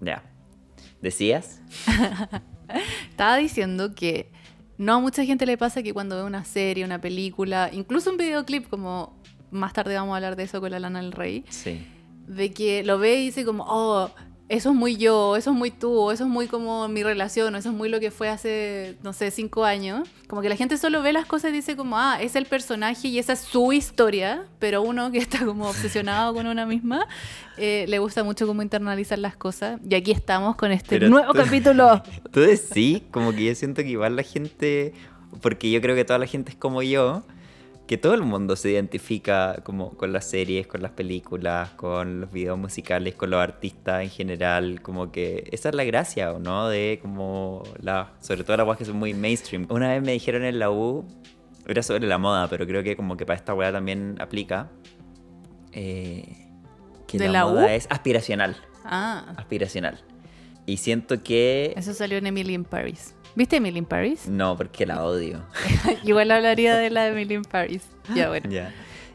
Ya. ¿Decías? Estaba diciendo que no a mucha gente le pasa que cuando ve una serie, una película, incluso un videoclip, como más tarde vamos a hablar de eso con la Lana del Rey, Sí. de que lo ve y dice como, oh, eso es muy yo, eso es muy tú, eso es muy como mi relación, eso es muy lo que fue hace, no sé, cinco años. Como que la gente solo ve las cosas y dice como, ah, es el personaje y esa es su historia, pero uno que está como obsesionado con una misma, eh, le gusta mucho como internalizar las cosas. Y aquí estamos con este Pero nuevo tú- capítulo. Tú sí, como que yo siento que igual la gente, porque yo creo que toda la gente es como yo, que todo el mundo se identifica como con las series, con las películas, con los videos musicales, con los artistas en general, como que esa es la gracia, ¿o no? De como la, sobre todo las weas que son muy mainstream. Una vez me dijeron en la U, era sobre la moda, pero creo que como que para esta wea también aplica, eh, que ¿De la, la U? moda es aspiracional, Ah, aspiracional. Y siento que... eso salió en Emily in Paris. ¿Viste Emily in Paris? No, porque la odio. Igual hablaría de la de Emily in Paris. Ya, bueno. Ya.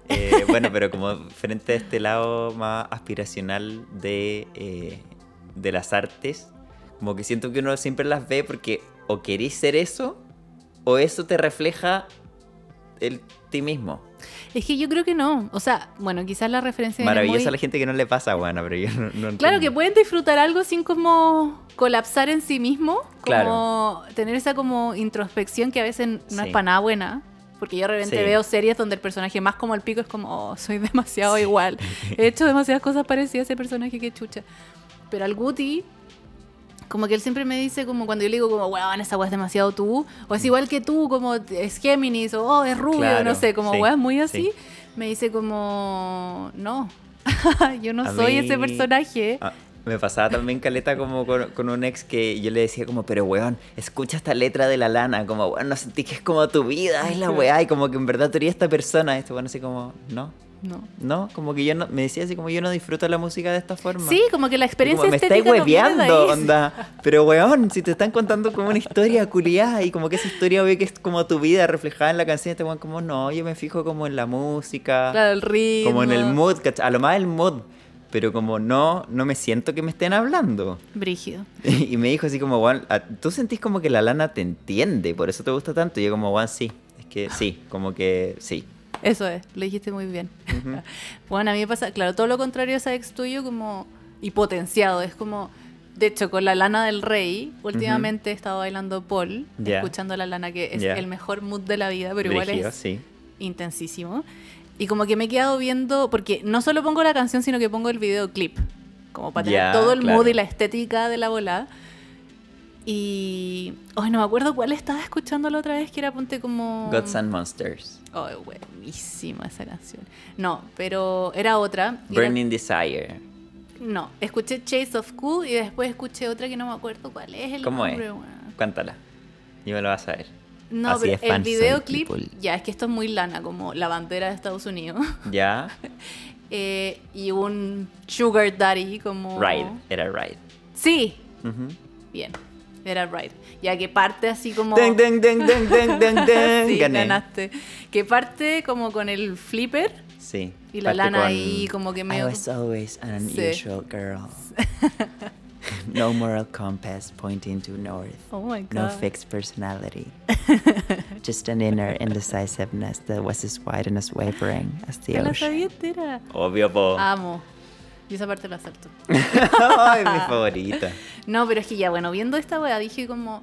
Eh, bueno, pero como frente a este lado más aspiracional de, eh, de las artes, como que siento que uno siempre las ve porque o querís ser eso o eso te refleja el ti mismo. Es que yo creo que no. O sea, bueno, quizás la referencia Maravillosa muy- la gente que no le pasa, bueno, pero yo no, no Claro que pueden disfrutar algo sin como colapsar en sí mismo, como Claro. tener esa como introspección que a veces no Sí. es para nada buena. Porque yo de repente Sí. veo series donde el personaje más como el pico es como, oh, soy demasiado igual. He hecho demasiadas cosas parecidas a ese personaje que chucha. Pero al Guti, como que él siempre me dice, como cuando yo le digo, como, weón, esa weá es demasiado tú, o es igual que tú, como es Géminis, o oh, es rubio, Claro, no sé, como sí, weas muy sí. así. Me dice como, no, yo no A soy mí- ese personaje. Ah, me pasaba también caleta como con, con un ex que yo le decía como, pero weón, escucha esta letra de la lana, como, weón, no sentís que es como tu vida, es la weá, y como que en verdad tú eres esta persona, esto bueno así como, no, No. no, como que yo no, me decía así como yo no disfruto la música de esta forma. Sí, como que la experiencia como, me estáis no hueveando, onda. Pero weón, si te están contando como una historia culiada y como que esa historia ve que es como tu vida reflejada en la canción, este weón como no, yo me fijo como en la música. Claro, el ritmo. Como en el mood, a lo más el mood. Pero como no, no me siento que me estén hablando. Brígido. Y me dijo así como, Juan, tú sentís como que la lana te entiende, por eso te gusta tanto. Y yo como, Juan, sí. Es que sí, como que sí. Eso es, lo dijiste muy bien. Bueno, a mí me pasa, claro, todo lo contrario a ese ex tuyo, como. y potenciado. Es como. De hecho, con la lana del rey, últimamente he estado bailando Paul, Ya. escuchando la lana, que es el mejor mood de la vida, pero igual es sí. intensísimo. Y como que me he quedado viendo, porque no solo pongo la canción, sino que pongo el videoclip. Como para tener todo el claro. mood y la estética de la bola. Y. Ay, no me acuerdo cuál estaba escuchando la otra vez, que era ponte como. Gods and Monsters. Ay, buenísima esa canción. No, pero era otra. era- Burning Desire. No, escuché Chase of Cool y después escuché otra que no me acuerdo cuál es el ¿Cómo es? Cántala. Y me lo vas a ver. No, Así pero el videoclip, ya es que esto es muy lana, como la bandera de Estados Unidos. ¿Ya? Eh, y un Sugar Daddy como... Ride. Era Ride. Sí, Ujú. bien, era Ride. Ya que parte así como... Sí, Gané. ganaste. Que parte como con el flipper Sí. y la lana con, ahí como que I medio... was always an Sí. unusual girl. no moral compass pointing to north. Oh my God. No fixed personality. Just an inner indecisiveness that was as wide and as wavering as the la ocean. sabía entera. Obvio, po. Amo. Y esa parte la salto. Ay, mi favorita. No, pero es que ya, bueno, viendo esta wea dije como.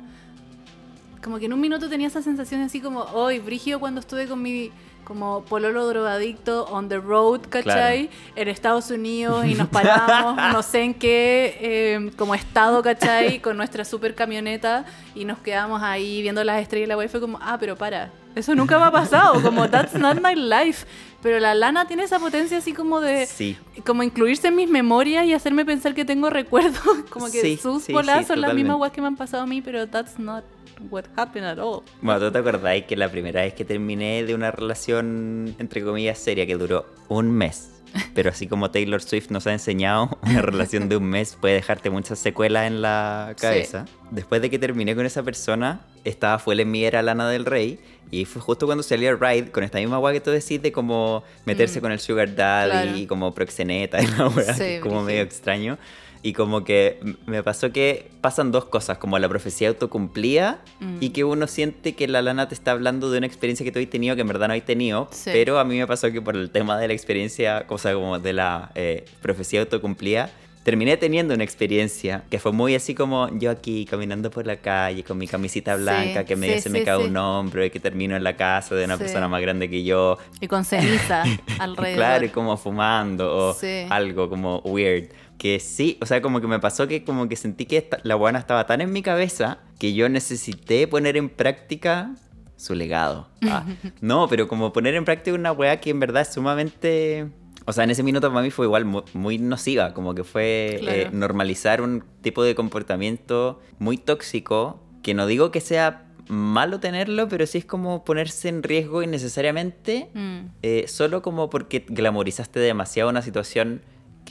Como que en un minuto tenía esa sensación así como, hoy, Brigio, cuando estuve con mi como pololo drogadicto on the road, ¿cachai? En Estados Unidos y nos paramos, no sé en qué, eh, como estado, ¿cachai? Con nuestra super camioneta y nos quedamos ahí viendo las estrellas y la wea y fue como, ah, pero para, eso nunca me ha pasado, como, that's not my life. Pero la lana tiene esa potencia así como de, Sí. como incluirse en mis memorias y hacerme pensar que tengo recuerdos. Como que Sí, sus sí, bolas son las mismas weas que me han pasado a mí, pero that's not what happened at all. Bueno, ¿tú te acordáis que la primera vez que terminé de una relación, entre comillas, seria, que duró un mes? Pero así como Taylor Swift nos ha enseñado, una relación de un mes puede dejarte muchas secuelas en la cabeza. Después de que terminé con esa persona, estaba full en mí era Lana del Rey. Y fue justo cuando salió Ride, con esta misma weá que tú decís de como meterse Mm. con el Sugar Daddy Claro. y como proxeneta y la weá, Sí, como brígido. medio extraño. Y como que me pasó que pasan dos cosas, como la profecía autocumplía Mm. y que uno siente que la lana te está hablando de una experiencia que tú has tenido que en verdad no has tenido, Sí. pero a mí me pasó que por el tema de la experiencia, cosa como de la eh, profecía autocumplía, terminé teniendo una experiencia que fue muy así como yo aquí caminando por la calle con mi camisita Sí, blanca que medio sí, se sí, me cae sí. un hombro y que termino en la casa de una Sí. persona más grande que yo Y con ceniza alrededor. Claro, y como fumando o Sí. algo como weird. Que sí, o sea, como que me pasó que como que sentí que esta- la buena estaba tan en mi cabeza que yo necesité poner en práctica su legado. Ah, no, pero como poner en práctica una weá que en verdad es sumamente... O sea, en ese minuto para mí fue igual mu- muy, nociva, como que fue Claro. eh, normalizar un tipo de comportamiento muy tóxico, que no digo que sea malo tenerlo, pero sí es como ponerse en riesgo innecesariamente Mm. eh, solo como porque glamorizaste demasiado una situación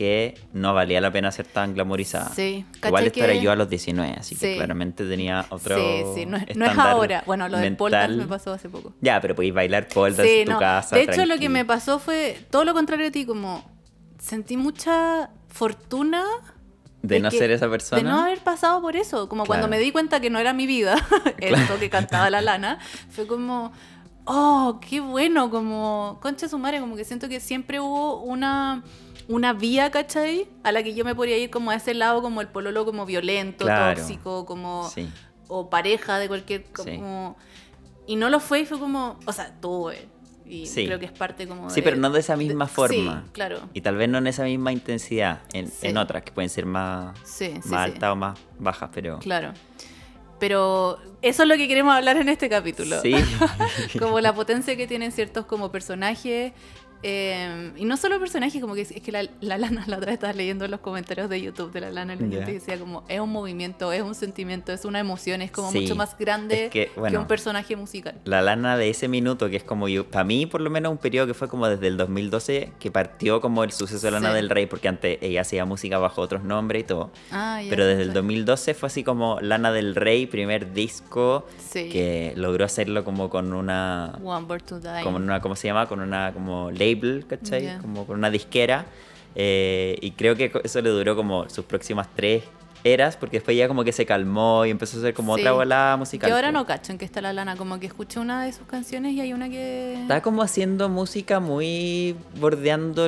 que no valía la pena ser tan glamorizada. Sí, Igual esto era que- yo a los 19, así que Sí. claramente tenía otro Sí, sí, no es, no es ahora. Bueno, lo del pole dance me pasó hace poco. Ya, pero podéis bailar pole dance Sí, en tu no. casa. De hecho, lo que me pasó fue todo lo contrario a ti, como sentí mucha fortuna De no que- ser esa persona. De no haber pasado por eso. Como cuando Claro. me di cuenta que no era mi vida, esto que cantaba la lana, fue como, oh, qué bueno, como, concha su madre, como que siento que siempre hubo una, una vía, ¿cachai? A la que yo me podría ir como a ese lado, como el pololo como violento, Claro. tóxico, como, Sí. o pareja de cualquier, Sí. como... Y no lo fue y fue como, o sea, tuve. Y Sí. creo que es parte como Sí, de- pero no de esa misma de- forma. Sí, claro. Y tal vez no en esa misma intensidad, en, Sí. en otras que pueden ser más, Sí, sí, más sí. altas o más bajas, pero... Claro. Pero eso es lo que queremos hablar en este capítulo. Sí. como la potencia que tienen ciertos como personajes. Eh, y no solo personajes, como que es, es que la, la Lana, la otra vez estaba leyendo los comentarios de YouTube de la Lana en la Ya. gente y decía como, es un movimiento, es un sentimiento, es una emoción, es como Sí. mucho más grande Es que, que, bueno. un personaje musical. La lana de ese minuto, que es como yo, para mí por lo menos un periodo que fue como desde el 2012, que partió como el suceso de Lana Sí. del Rey, porque antes ella hacía música bajo otros nombres y todo. Ah, Pero desde el sí. 2012 fue así como Lana del Rey, primer disco, Sí. que logró hacerlo como con una... One Bird to Die. Como una, ¿cómo se llama? Con una como label, ¿cachai? Ya. Como con una disquera. Eh, y creo que eso le duró como sus próximas tres eras, porque después ya como que se calmó y empezó a ser como Sí. otra bola musical. Yo ahora no cacho en qué está la Lana, como que escuché una de sus canciones y hay una que... Está como haciendo música muy bordeando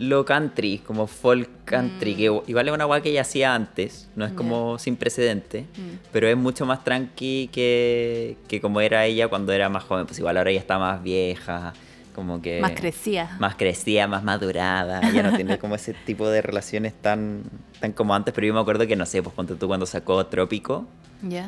lo, country, como folk country, Mm. que igual es una guay que ella hacía antes, no es como sin precedente, Mm. pero es mucho más tranqui que, que como era ella cuando era más joven, pues igual ahora ella está más vieja, como que... Más crecía. Más crecida, más madurada, ya no tiene como ese tipo de relaciones tan, tan como antes, pero yo me acuerdo que, no sé, pues ponte tú cuando sacó Trópico,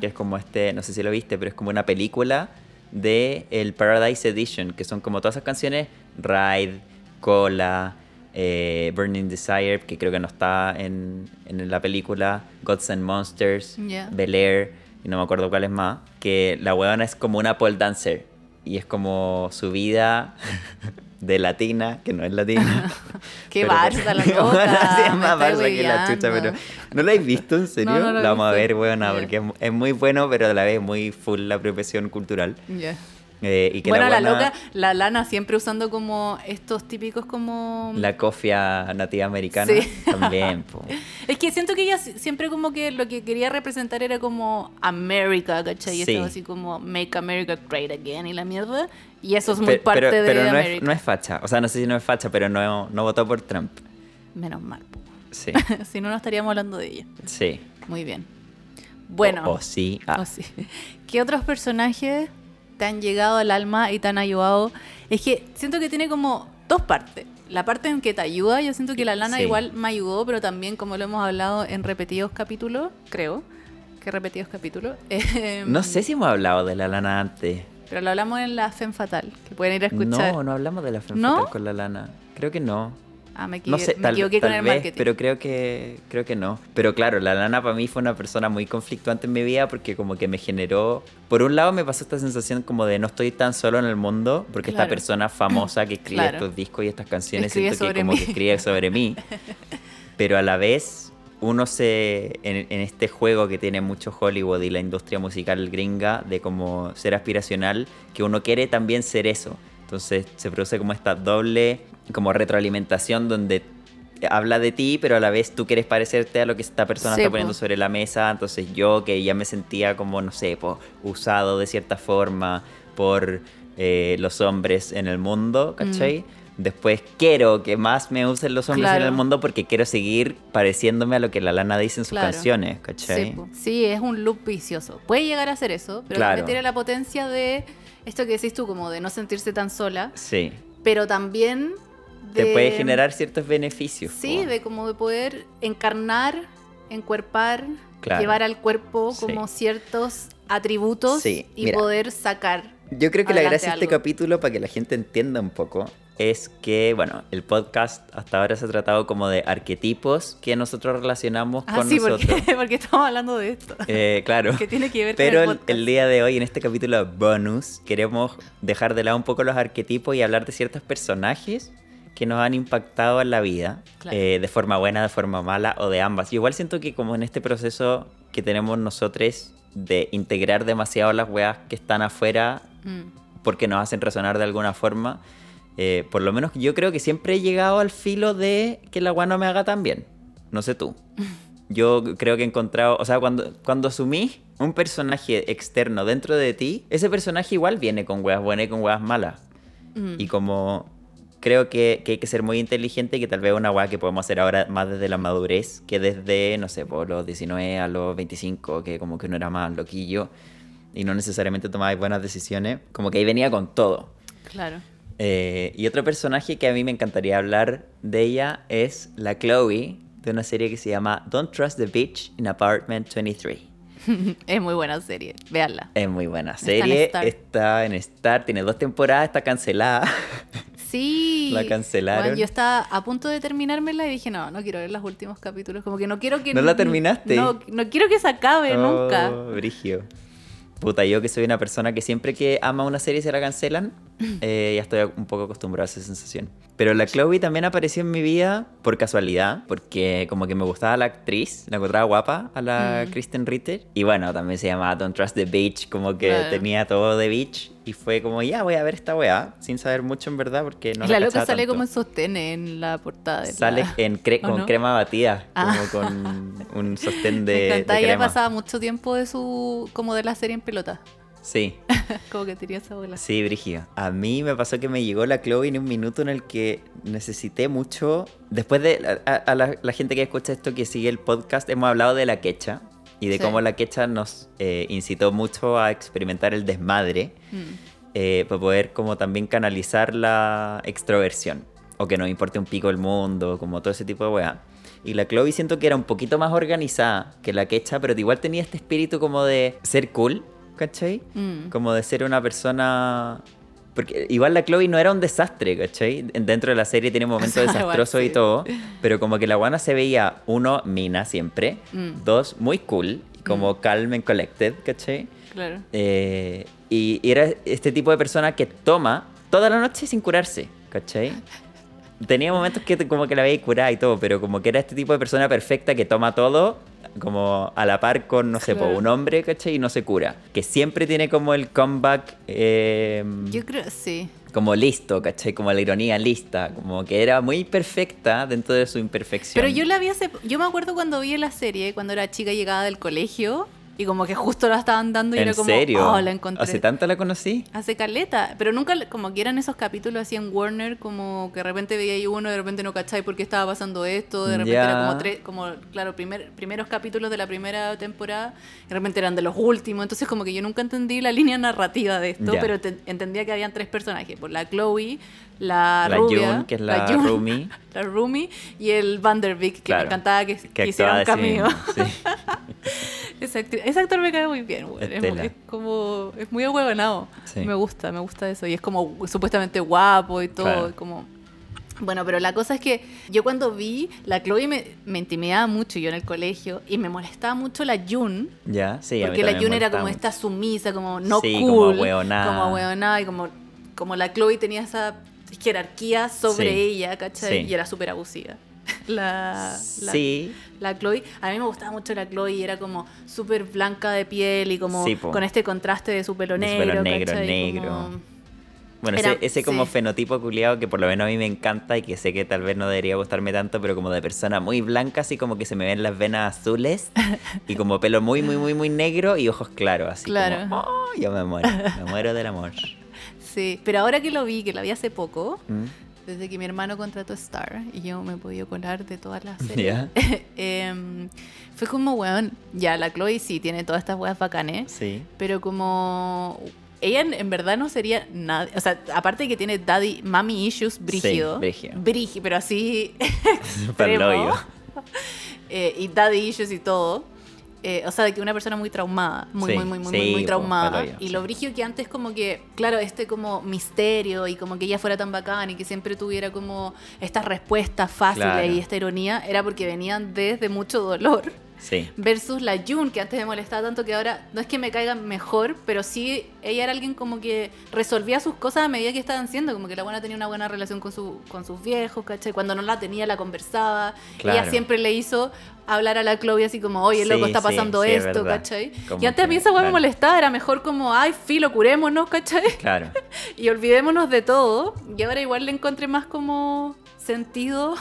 que es como este, no sé si lo viste, pero es como una película de el Paradise Edition, que son como todas esas canciones, Ride, Cola, eh, Burning Desire, que creo que no está en, en la película, Gods and Monsters, Ya. Bel Air, y no me acuerdo cuál es más, que la huevona es como una pole dancer, y es como su vida de latina, que no es latina. Qué barza la loca. más estáis barza que la chucha, pero ¿no la habéis visto en serio? No, no la vamos a visto. ver, buena, Ya. porque es, es muy bueno, pero a la vez muy full la apropiación cultural. Ya. Eh, y que Bueno, la, buena- loca, la lana siempre usando como estos típicos como... La cofia nativa americana Sí. también. Es que siento que ella si- siempre como que lo que quería representar era como América, ¿cachai? Y Sí. estaba así como Make America Great Again y la mierda. Y eso es muy Pe- parte pero, de pero no, es, América. no es facha. O sea, no sé si no es facha, pero no, no votó por Trump. Menos mal. Sí, si no, no estaríamos hablando de ella. sí. Muy bien. Bueno. O, o sí. ah, sí. ¿Qué otros personajes te han llegado al alma y te han ayudado? Es que siento que tiene como dos partes. La parte en que te ayuda, yo siento que la lana Sí. igual me ayudó, pero también como lo hemos hablado en repetidos capítulos, creo que repetidos capítulos. em, no sé si hemos hablado de la lana antes. Pero lo hablamos en la Femme Fatal, que pueden ir a escuchar. No, no hablamos de la Femme ¿No? Fatal con la lana. Creo que no. Ah, me, equivoqué, No sé, me tal, equivoqué con tal el vez, marketing. pero creo que creo que no. Pero claro, la lana para mí fue una persona muy conflictuante en mi vida porque como que me generó, por un lado me pasó esta sensación como de no estoy tan solo en el mundo porque esta Claro. persona famosa que escribe Claro. estos discos y estas canciones Escribe siento que como mí. que escribe sobre mí. Pero a la vez uno se en, en este juego que tiene mucho Hollywood y la industria musical gringa de como ser aspiracional, que uno quiere también ser eso. Entonces se produce como esta doble como retroalimentación donde habla de ti, pero a la vez tú quieres parecerte a lo que esta persona Sí, está po. poniendo sobre la mesa. Entonces yo, que ya me sentía como, no sé, po, usado de cierta forma por eh, los hombres en el mundo, ¿cachai? Después quiero que más me usen los hombres en Mm. Claro. el mundo porque quiero seguir pareciéndome a lo que la lana dice en sus Claro. canciones, ¿cachai? Sí, es un loop vicioso. Puede llegar a ser eso, pero Claro. tiene la potencia de esto que decís tú, como de no sentirse tan sola, Sí. pero también de... Te puede generar ciertos beneficios. Sí, de como de poder encarnar, encuerpar, Claro. llevar al cuerpo Sí. como ciertos atributos Sí, y mira. poder sacar. Yo creo que la gracia de este algo. capítulo, para que la gente entienda un poco, es que, bueno, el podcast hasta ahora se ha tratado como de arquetipos que nosotros relacionamos Ah, con sí, nosotros. porque, porque estamos hablando de esto. Eh, claro. que tiene que ver Pero con el, podcast. el día de hoy, en este capítulo bonus, queremos dejar de lado un poco los arquetipos y hablar de ciertos personajes que nos han impactado en la vida, Claro. eh, de forma buena, de forma mala o de ambas. Yo igual siento que como en este proceso que tenemos nosotros de integrar demasiado las weas que están afuera Mm. porque nos hacen resonar de alguna forma. Eh, por lo menos yo creo que siempre he llegado al filo de que la agua no me haga tan bien. No sé tú. Yo creo que he encontrado, o sea, cuando, cuando asumís un personaje externo dentro de ti, ese personaje igual viene con huevas buenas y con huevas malas. Mm. Y como creo que, que hay que ser muy inteligente y que tal vez una hueá que podemos hacer ahora más desde la madurez que desde, no sé, por los 19 a los 25, que como que uno era más loquillo y no necesariamente tomaba buenas decisiones, como que ahí venía con todo. Claro. Eh, y otro personaje que a mí me encantaría hablar de ella es la Chloe de una serie que se llama Don't Trust the Bitch in Apartment 23. es muy buena serie. Veanla. Es muy buena Está en serie, Star. está en Star, tiene dos temporadas, está cancelada. Sí. La cancelaron. Bueno, yo estaba a punto de terminármela y dije, no, no quiero ver los últimos capítulos. Como que no quiero que... ¿No la terminaste? No, no quiero que se acabe nunca. Oh, Brigio. Puta, yo que soy una persona que siempre que ama una serie se la cancelan, eh, ya estoy un poco acostumbrado a esa sensación. Pero la Chloe también apareció en mi vida por casualidad, porque como que me gustaba la actriz, la encontraba guapa a la Mm. Kristen Ritter. Y bueno, también se llamaba Don't Trust the Beach, como que tenía todo de beach. Y fue como, ya voy a ver esta weá, sin saber mucho en verdad, porque no la loca sale tanto. como en sostén en la portada. de Sale la- en cre- ¿O con no? crema batida, Ah. como con un sostén de, Me de encantaba, ella crema. pasaba mucho tiempo de su... como de la serie en pelota. Sí. como que tenía esa bola. Sí, Brigio. A mí me pasó que me llegó la Chloe en un minuto en el que necesité mucho. Después de. A, a la, la gente que escucha esto, que sigue el podcast, hemos hablado de la quecha y de Sí. cómo la quecha nos eh, incitó mucho a experimentar el desmadre Mm. eh, para poder, como también canalizar la extroversión o que nos importe un pico el mundo, como todo ese tipo de weá. Y la Chloe siento que era un poquito más organizada que la quecha, pero igual tenía este espíritu como de ser cool, ¿cachai? Mm. Como de ser una persona... Porque igual la Chloe no era un desastre, ¿cachai? Dentro de la serie tiene momentos desastrosos y sí. todo, pero como que la guana se veía, uno, mina siempre, Mm. dos, muy cool, como calm and collected, ¿cachai? Claro. Eh, y, y era este tipo de persona que toma toda la noche sin curarse, ¿cachai? Tenía momentos que como que la veía curada y todo, pero como que era este tipo de persona perfecta que toma todo como a la par con, no sé, po, Claro. un hombre, ¿cachai? Y no se cura. Que siempre tiene como el comeback eh, Yo creo, sí. como listo, ¿cachai? Como la ironía lista, como que era muy perfecta dentro de su imperfección. Pero yo la vi hace... Yo me acuerdo cuando vi la serie, cuando era chica llegada del colegio, y como que justo la estaban dando y ¿En era como... serio? Oh, la encontré. ¿Hace tanto la conocí? Hace caleta, pero nunca, como que eran esos capítulos así en Warner, como que de repente veía ahí uno, de repente no cachai por qué estaba pasando esto, de repente Ya. era como tres, como, claro, primer, primeros capítulos de la primera temporada, de repente eran de los últimos, entonces como que yo nunca entendí la línea narrativa de esto, pero te- entendía que habían tres personajes, por la Chloe, la, La rubia, June, que es la June, roomie. la Rumi, y el Vanderbeek, que Claro. me encantaba que, Que hiciera un cameo. sí. Ese, actor me cae muy bien, güey. Es, como. Es muy ahueonado. Sí. Me gusta, me gusta eso. Y es como supuestamente guapo y todo. Claro. y como. Bueno, pero la cosa es que yo cuando vi, la Chloe me, me intimidaba mucho yo en el colegio y me molestaba mucho la Jun. Ya, sí, a mí porque la Jun era como esta sumisa, como no Sí, cool. como ahueonada. Como ahueonada y como, como la Chloe tenía esa jerarquía sobre Sí. ella, ¿cachai? Sí. Y era súper abusiva. La, la, Sí, la Chloe, a mí me gustaba mucho la Chloe y era como súper blanca de piel y como Sí, con este contraste de su pelo De su negro. pelo negro, ¿cachai? negro. Como- Bueno, Era- ese, ese como sí. fenotipo culiado que por lo menos a mí me encanta y que sé que tal vez no debería gustarme tanto, pero como de persona muy blanca, así como que se me ven las venas azules y como pelo muy, muy, muy, muy negro y ojos claros, así Claro. como, oh, yo me muero, me muero del amor. Sí, pero ahora que lo vi, que la vi hace poco, ¿Mm? Desde que mi hermano contrató Star y yo me he podido colar de todas las series, em, fue como, weón, ya, la Chloe sí tiene todas estas weas bacanes, Sí. pero como ella en, verdad no sería nada, o sea, aparte de que tiene daddy, mommy issues, brígido, brígido. Brigi- pero así extremo, eh, y daddy issues y todo. Eh, o sea, de que una persona muy traumada, muy, Sí, muy, muy, muy, sí, muy, traumada. y sí. lo brígido que antes como que, claro, este como misterio y como que ella fuera tan bacán y que siempre tuviera como estas respuestas fáciles Claro. y esta ironía, era porque venían desde mucho dolor. Sí. Versus la Jun, que antes me molestaba tanto que ahora no es que me caiga mejor, pero sí ella era alguien como que resolvía sus cosas a medida que estaban siendo, como que la buena tenía una buena relación con, su, con sus viejos, ¿cachai? Cuando no la tenía la conversaba. Claro. Ella siempre le hizo hablar a la Chloe así como, oye, Sí, loco, está pasando sí, es esto, verdad. ¿cachai? Como Y antes a mí esa weá me claro. molestaba, era mejor como, ay, filo, curémonos, ¿cachai? Claro. Y olvidémonos de todo. Y ahora igual le encontré más como sentido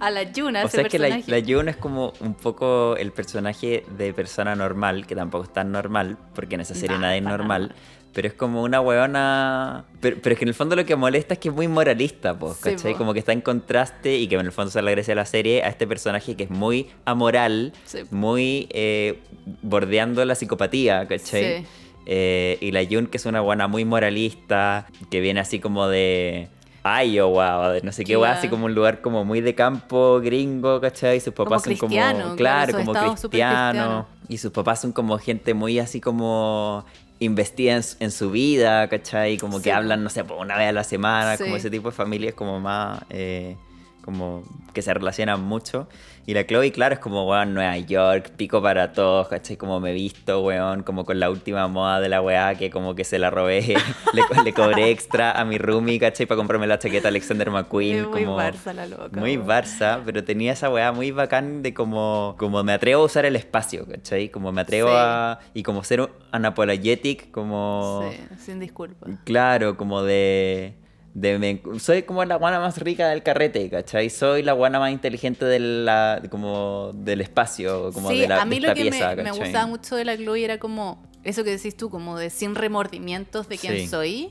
a la Jun, a O ese sea, es que la, la Jun es como un poco el personaje de persona normal, que tampoco es tan normal, porque en esa serie Nah, nadie es normal. nada. Pero es como una weona. Pero, pero es que en el fondo lo que molesta es que es muy moralista, pues, Sí, ¿cachai? po. Como que está en contraste y que en el fondo se le agradece a la serie a este personaje que es muy amoral, Sí. muy eh, bordeando la psicopatía, ¿cachai? Sí. Eh, y la Jun, que es una buena muy moralista, que viene así como de Iowa, no sé qué, Claro. así como un lugar como muy de campo gringo, ¿cachai? Y sus Como papás son cristiano, como, claro, como cristianos. cristianos. Y sus papás son como gente muy así como investida en, su- en su vida, ¿cachai? Como Sí, que hablan, no sé, por una vez a la semana, Sí. como ese tipo de familias como más... eh, como que se relacionan mucho. Y la Chloe, claro, es como, weón, Nueva York, pico para todos, ¿cachai? Como me he visto, weón, como con la última moda de la weá, que como que se la robé, le, le cobré extra a mi roomie, ¿cachai? Para comprarme la chaqueta Alexander McQueen. Es muy como, Barça la loca. Muy weón. Barça, pero tenía esa weá muy bacán de como, como me atrevo a usar el espacio, ¿cachai? Como me atrevo Sí. a... Y como ser un unapologetic, como... Sí, sin disculpas. Claro, como de... de me- soy como la guana más rica del carrete, ¿cachai? Soy la guana más inteligente de la, como del espacio, como sí, de, la, a mí de lo que pieza, me, gustaba mucho de la Chloe era como eso que decís tú, como de sin remordimientos de quién Sí. soy.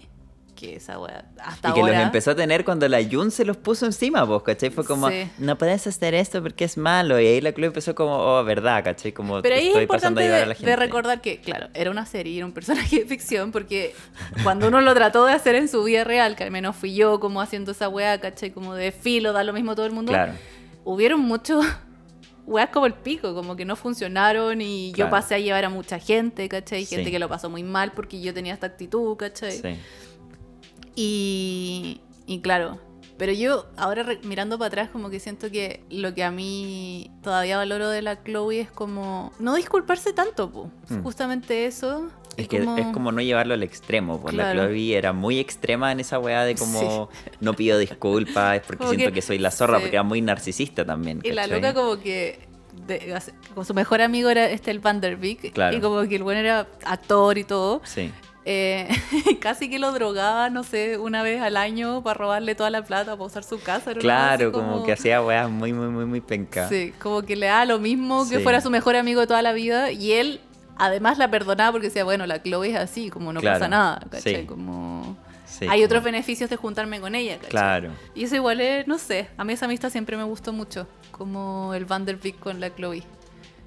Que esa wea, hasta Y que los empezó a tener cuando la Jun se los puso encima, vos, ¿cachai? Fue como, Sí. no puedes hacer esto porque es malo. Y ahí la Chloe empezó como, oh, verdad, ¿cachai? Como Pero ahí es estoy pasando importante a ayudar de, a la de gente. recordar que, claro, era una serie, era un personaje de ficción, porque cuando uno lo trató de hacer en su vida real, que al menos fui yo como haciendo esa wea, ¿cachai? Como de filo, da lo mismo a todo el mundo. Claro. hubieron muchos weas como el pico, como que no funcionaron y Claro. yo pasé a llevar a mucha gente, ¿cachai? Gente Sí. que lo pasó muy mal porque yo tenía esta actitud, ¿cachai? Sí. Y, y claro, pero yo ahora mirando para atrás como que siento que lo que a mí todavía valoro de la Chloe es como no disculparse tanto, po. Mm. justamente eso. Es que es como no llevarlo al extremo, Claro. la Chloe era muy extrema en esa weá de como no pido disculpas, es porque Como siento que- que, soy la zorra, sí. porque era muy narcisista también. Y la loca como que de- con su mejor amigo era este el Van der Beek Claro. y como que el bueno era actor y todo. Sí. Eh, casi que lo drogaba, no sé, una vez al año para robarle toda la plata para usar su casa. era Claro, como... que hacía weas muy, muy, muy, muy penca. Sí, como que le da lo mismo que Sí. fuera su mejor amigo de toda la vida y él además la perdonaba porque decía, bueno, la Chloe es así, como no Claro, pasa nada, ¿cachai? sí. Como... Sí, Hay como- otros beneficios de juntarme con ella, ¿cachai? Claro. Y eso igual es, no sé, a mí esa amistad siempre me gustó mucho, como el Van der Beek con la Chloe.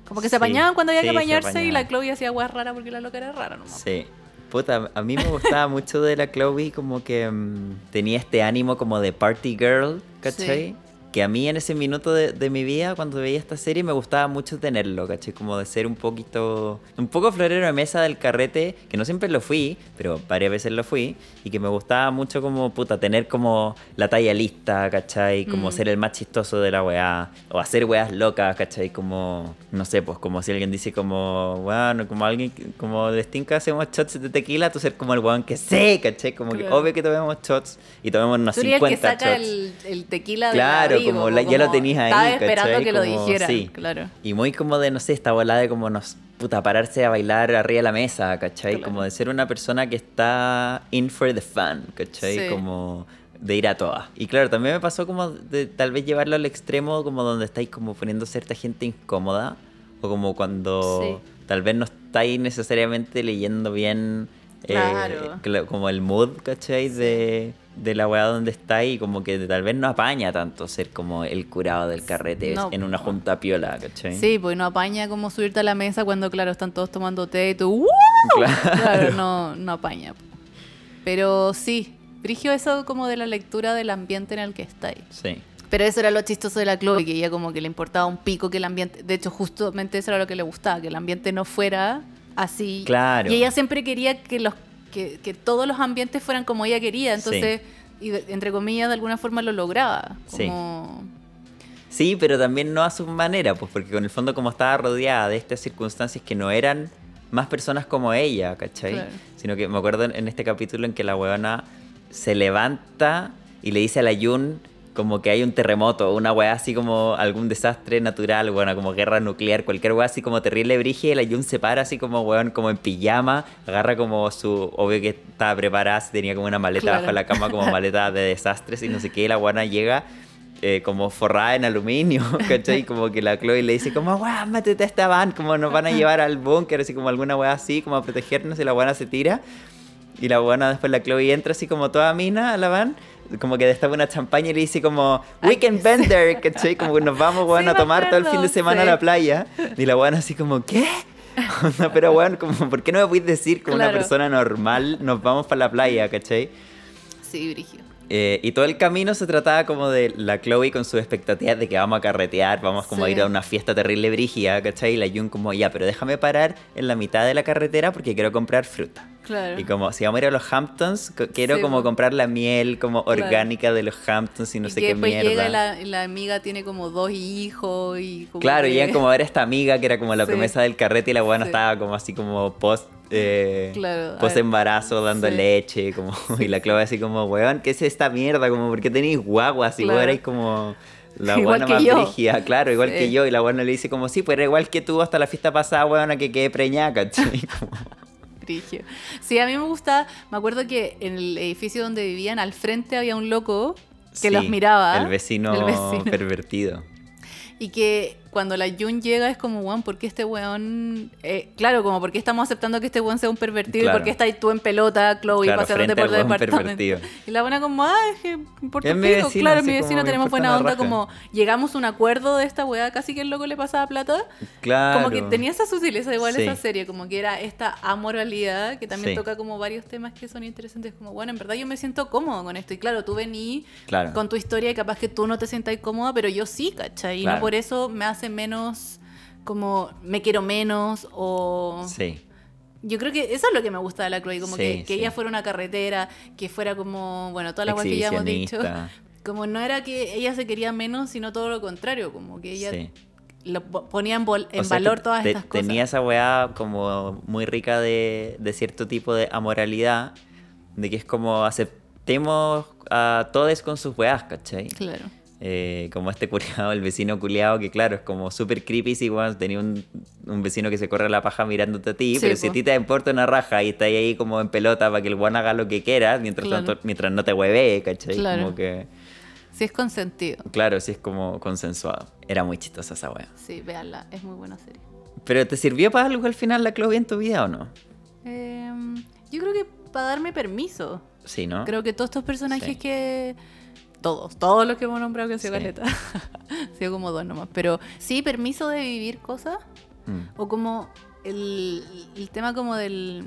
Como que se apañaban cuando había que se apañarse y la. Chloe hacía guas raras porque la loca era rara nomás. Sí. Puta, a mí me gustaba mucho de la Chloe como que mm, tenía este ánimo como de party girl, ¿cachai? Sí. Que a mí en ese minuto de, de mi vida, cuando veía esta serie, me gustaba mucho tenerlo, ¿cachai? Como de ser un poquito, un poco florero de mesa del carrete, que no siempre lo fui, pero varias veces lo fui, y que me gustaba mucho como, puta, tener como la talla lista, ¿cachai? Como Mm. ser el más chistoso de la weá, o hacer weas locas, ¿cachai? Como, no sé, pues como si alguien dice como, bueno, como alguien, como de Stinka hacemos shots de tequila, tú ser como el weón que sé, ¿cachai? Como que obvio que tomemos shots y tomemos unos Tú eres el que 50 saca shots. el, el tequila de Claro, como la- ya lo tenías ahí, Estaba esperando ¿cachai? que lo dijeran, sí. claro. Y muy como de, no sé, esta bola de como nos puta, pararse a bailar arriba de la mesa, ¿cachai? Claro. Como de ser una persona que está in for the fun, ¿cachai? Sí. Como de ir a todas. Y claro, también me pasó como de tal vez llevarlo al extremo como donde estáis como poniendo cierta gente incómoda o como cuando Sí. tal vez no estáis necesariamente leyendo bien eh, Claro. cla- como el mood, ¿cachai? De, de la weá donde estáis y como que tal vez no apaña tanto ser como el curado del carrete No, en una junta piola, ¿cachai? Sí, pues no apaña como subirte a la mesa cuando, claro, están todos tomando té y tú. Claro, no, no apaña. Pero sí, Brigio eso como de la lectura del ambiente en el que estáis. Sí. Pero eso era lo chistoso de la Chloe, que ella como que le importaba un pico que el ambiente, de hecho justamente eso era lo que le gustaba, que el ambiente no fuera así. Claro. Y ella siempre quería que los que, que todos los ambientes fueran como ella quería, entonces, y entre comillas, de alguna forma lo lograba. Sí. Como... Sí, pero también no a su manera, pues porque con el fondo como estaba rodeada de estas circunstancias que no eran más personas como ella, ¿cachai? Claro. Sino que me acuerdo en, este capítulo en que la weona se levanta y le dice a la Yun como que hay un terremoto, una weá así como algún desastre natural, bueno, como guerra nuclear, cualquier weá así como terrible brígida, y la Yun se para así como weón, como en pijama, agarra como su, obvio que estaba preparada, tenía como una maleta Claro. bajo la cama como maleta de desastres y no sé qué, y la weona llega eh, como forrada en aluminio, ¿cachai? Como que la Chloe le dice como, weá, métete a esta van, como nos van a llevar al búnker, así como alguna weá así, como a protegernos, y la weona se tira. Y la buena después la Chloe entra así como toda mina a la van, como que destapa una champaña y le dice como Weekend Bender, ¿cachai? Como que nos vamos, weón, Sí, a tomar todo el fin de semana sí. a la playa. Y la buena así como, ¿qué? Onda, Pero weón, como, ¿por qué no me puedes decir como una persona normal nos vamos para la playa, ¿cachai? Sí, Brigio. Eh, y todo el camino se trataba como de la Chloe con sus expectativas de que vamos a carretear, vamos como a ir a una fiesta terrible brígida, ¿cachai? Y la Jun como, ya, pero déjame parar en la mitad de la carretera porque quiero comprar fruta. Claro. Y como, si vamos a ir a los Hamptons, quiero Sí, como po. comprar la miel como Claro. orgánica de los Hamptons y no y sé que qué mierda. llega la, amiga tiene como dos hijos y como Claro, que- llegan como a ver a esta amiga que era como la Sí. promesa del carrete y la buena estaba como así como post... Eh, Claro, post ver, embarazo dando sí. leche como y la Chloe así como weón ¿qué es esta mierda? como ¿por qué tenéis guaguas? y Claro. vos erais como la buena más brígida, claro igual Sí. que yo y la buena le dice como sí pues era igual que tú hasta la fiesta pasada weona que quedé preñada ¿cachai? Como-. Sí, a mí me gusta, me acuerdo que en el edificio donde vivían al frente había un loco que Sí, los miraba. el vecino, el vecino. pervertido Y que cuando la Jun llega es como, weón, ¿por qué este weón...? eh, claro, como, ¿por qué estamos aceptando que este weón sea un pervertido? Claro. ¿Y por qué estás tú en pelota, Chloe, Claro, paseándote por el departamento? pervertido. Y la buena como, ah, es que mi pico". vecino, Claro, mi vecino tenemos buena onda, raja. como llegamos a un acuerdo de esta weá, casi que el loco le pasaba plata. claro Como que tenía esa sutileza igual Sí. esa serie, como que era esta amoralidad que también Sí. toca como varios temas que son interesantes, como bueno, en verdad yo me siento cómodo con esto y claro, tú vení Claro. con tu historia y capaz que tú no te sientas cómoda, pero yo sí, ¿cachai? Y no por eso me hace menos, como me quiero menos o... sí Yo creo que eso es lo que me gusta de la Chloe, como Sí, que, que sí. ella fuera una carretera, que fuera como, bueno, todas las cosas que ya hemos dicho. Como no era que ella se quería menos, sino todo lo contrario, como que ella Sí. lo po- ponía en, vol- en O sea, valor todas te- estas cosas. Tenía esa weá como muy rica de, de cierto tipo de amoralidad, de que es como aceptemos a todos con sus weás, ¿cachai? Claro. Eh, como este culiado, el vecino culiado, que claro, es como súper creepy si weón, tenía un, un vecino que se corre la paja mirándote a ti, Sí, pero si a ti te importa una raja y estás ahí como en pelota para que el weón haga lo que quiera, mientras, Claro. tanto, mientras no te hueve, ¿cachai? Claro. Como que, Sí, es consentido. claro, sí es como consensuado. Era muy chistosa esa wea. Sí, véanla, es muy buena serie. ¿Pero te sirvió para algo al final la Chloe en tu vida o no? Em, yo creo que para darme permiso. Sí, ¿no? Creo que todos estos personajes Sí. que. Todos, todos los que hemos nombrado que han sido Sí. caleta. Han sido como dos nomás. Pero sí, permiso de vivir cosas. Mm. O como el, el tema como del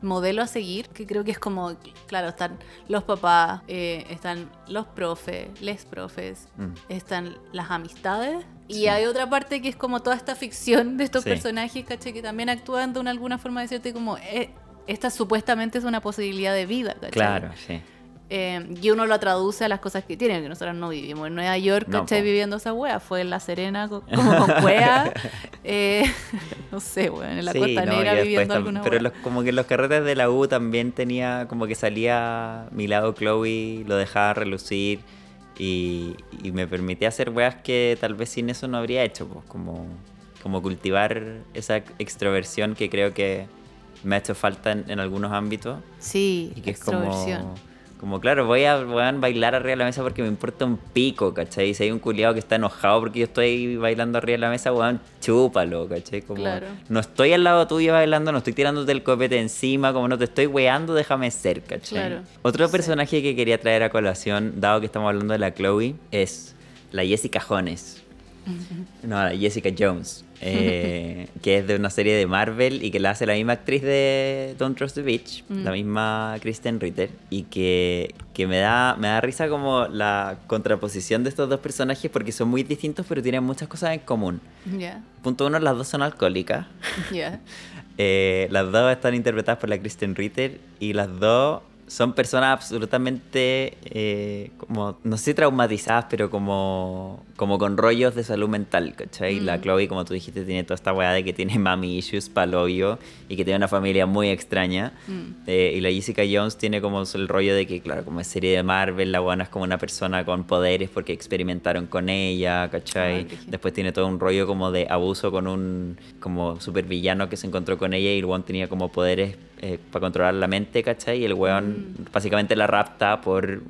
modelo a seguir, que creo que es como, claro, están los papás, eh, están los profes, les profes, Mm. están las amistades. Y Sí. hay otra parte que es como toda esta ficción de estos Sí. personajes, ¿cachai? Que también actúan de una, alguna forma de decirte como, eh, esta supuestamente es una posibilidad de vida, ¿cachai? Claro, sí. Eh, y uno lo traduce a las cosas que tienen, que nosotros no vivimos en Nueva York, No, ¿cachai? po. Viviendo esa wea. Fue en La Serena co- como con wea. eh, no sé, weón, en la Sí, Costa no, Negra viviendo alguna Pero wea. los- como que en los carretes de la U también tenía, como que salía mi lado Chloe, lo dejaba relucir y, y me permitía hacer weas que tal vez sin eso no habría hecho, pues como como cultivar esa extroversión que creo que me ha hecho falta en, en algunos ámbitos. Sí, Y que es extroversión. como, como, claro, voy a, voy a bailar arriba de la mesa porque me importa un pico, ¿cachai? Si hay un culiado que está enojado porque yo estoy bailando arriba de la mesa, weón, chúpalo, ¿cachai? Como, Claro. no estoy al lado tuyo bailando, no estoy tirándote el copete encima, como no te estoy weando, déjame ser, ¿cachai? Claro. Otro Sí. personaje que quería traer a colación, dado que estamos hablando de la Chloe, es la Jessica Jones. No, la Jessica Jones, eh, que es de una serie de Marvel y que la hace la misma actriz de Don't Trust the Beach, Mm. la misma Kristen Ritter, y que, que me, da, me da risa como la contraposición de estos dos personajes porque son muy distintos pero tienen muchas cosas en común. Punto uno, las dos son alcohólicas. Eh, las dos están interpretadas por la Kristen Ritter y las dos son personas absolutamente, eh, como, no sé, traumatizadas, pero como, como con rollos de salud mental, ¿cachai? La Mm. Chloe, como tú dijiste, tiene toda esta weá de que tiene mami issues, palobio, y que tiene una familia muy extraña. Mm. Eh, y la Jessica Jones tiene como el rollo de que, claro, como es serie de Marvel, la buena es como una persona con poderes porque experimentaron con ella, ¿cachai? Después tiene todo un rollo como de abuso con un como supervillano que se encontró con ella y el weón tenía como poderes eh, para controlar la mente, ¿cachai? Y el weón básicamente la rapta por,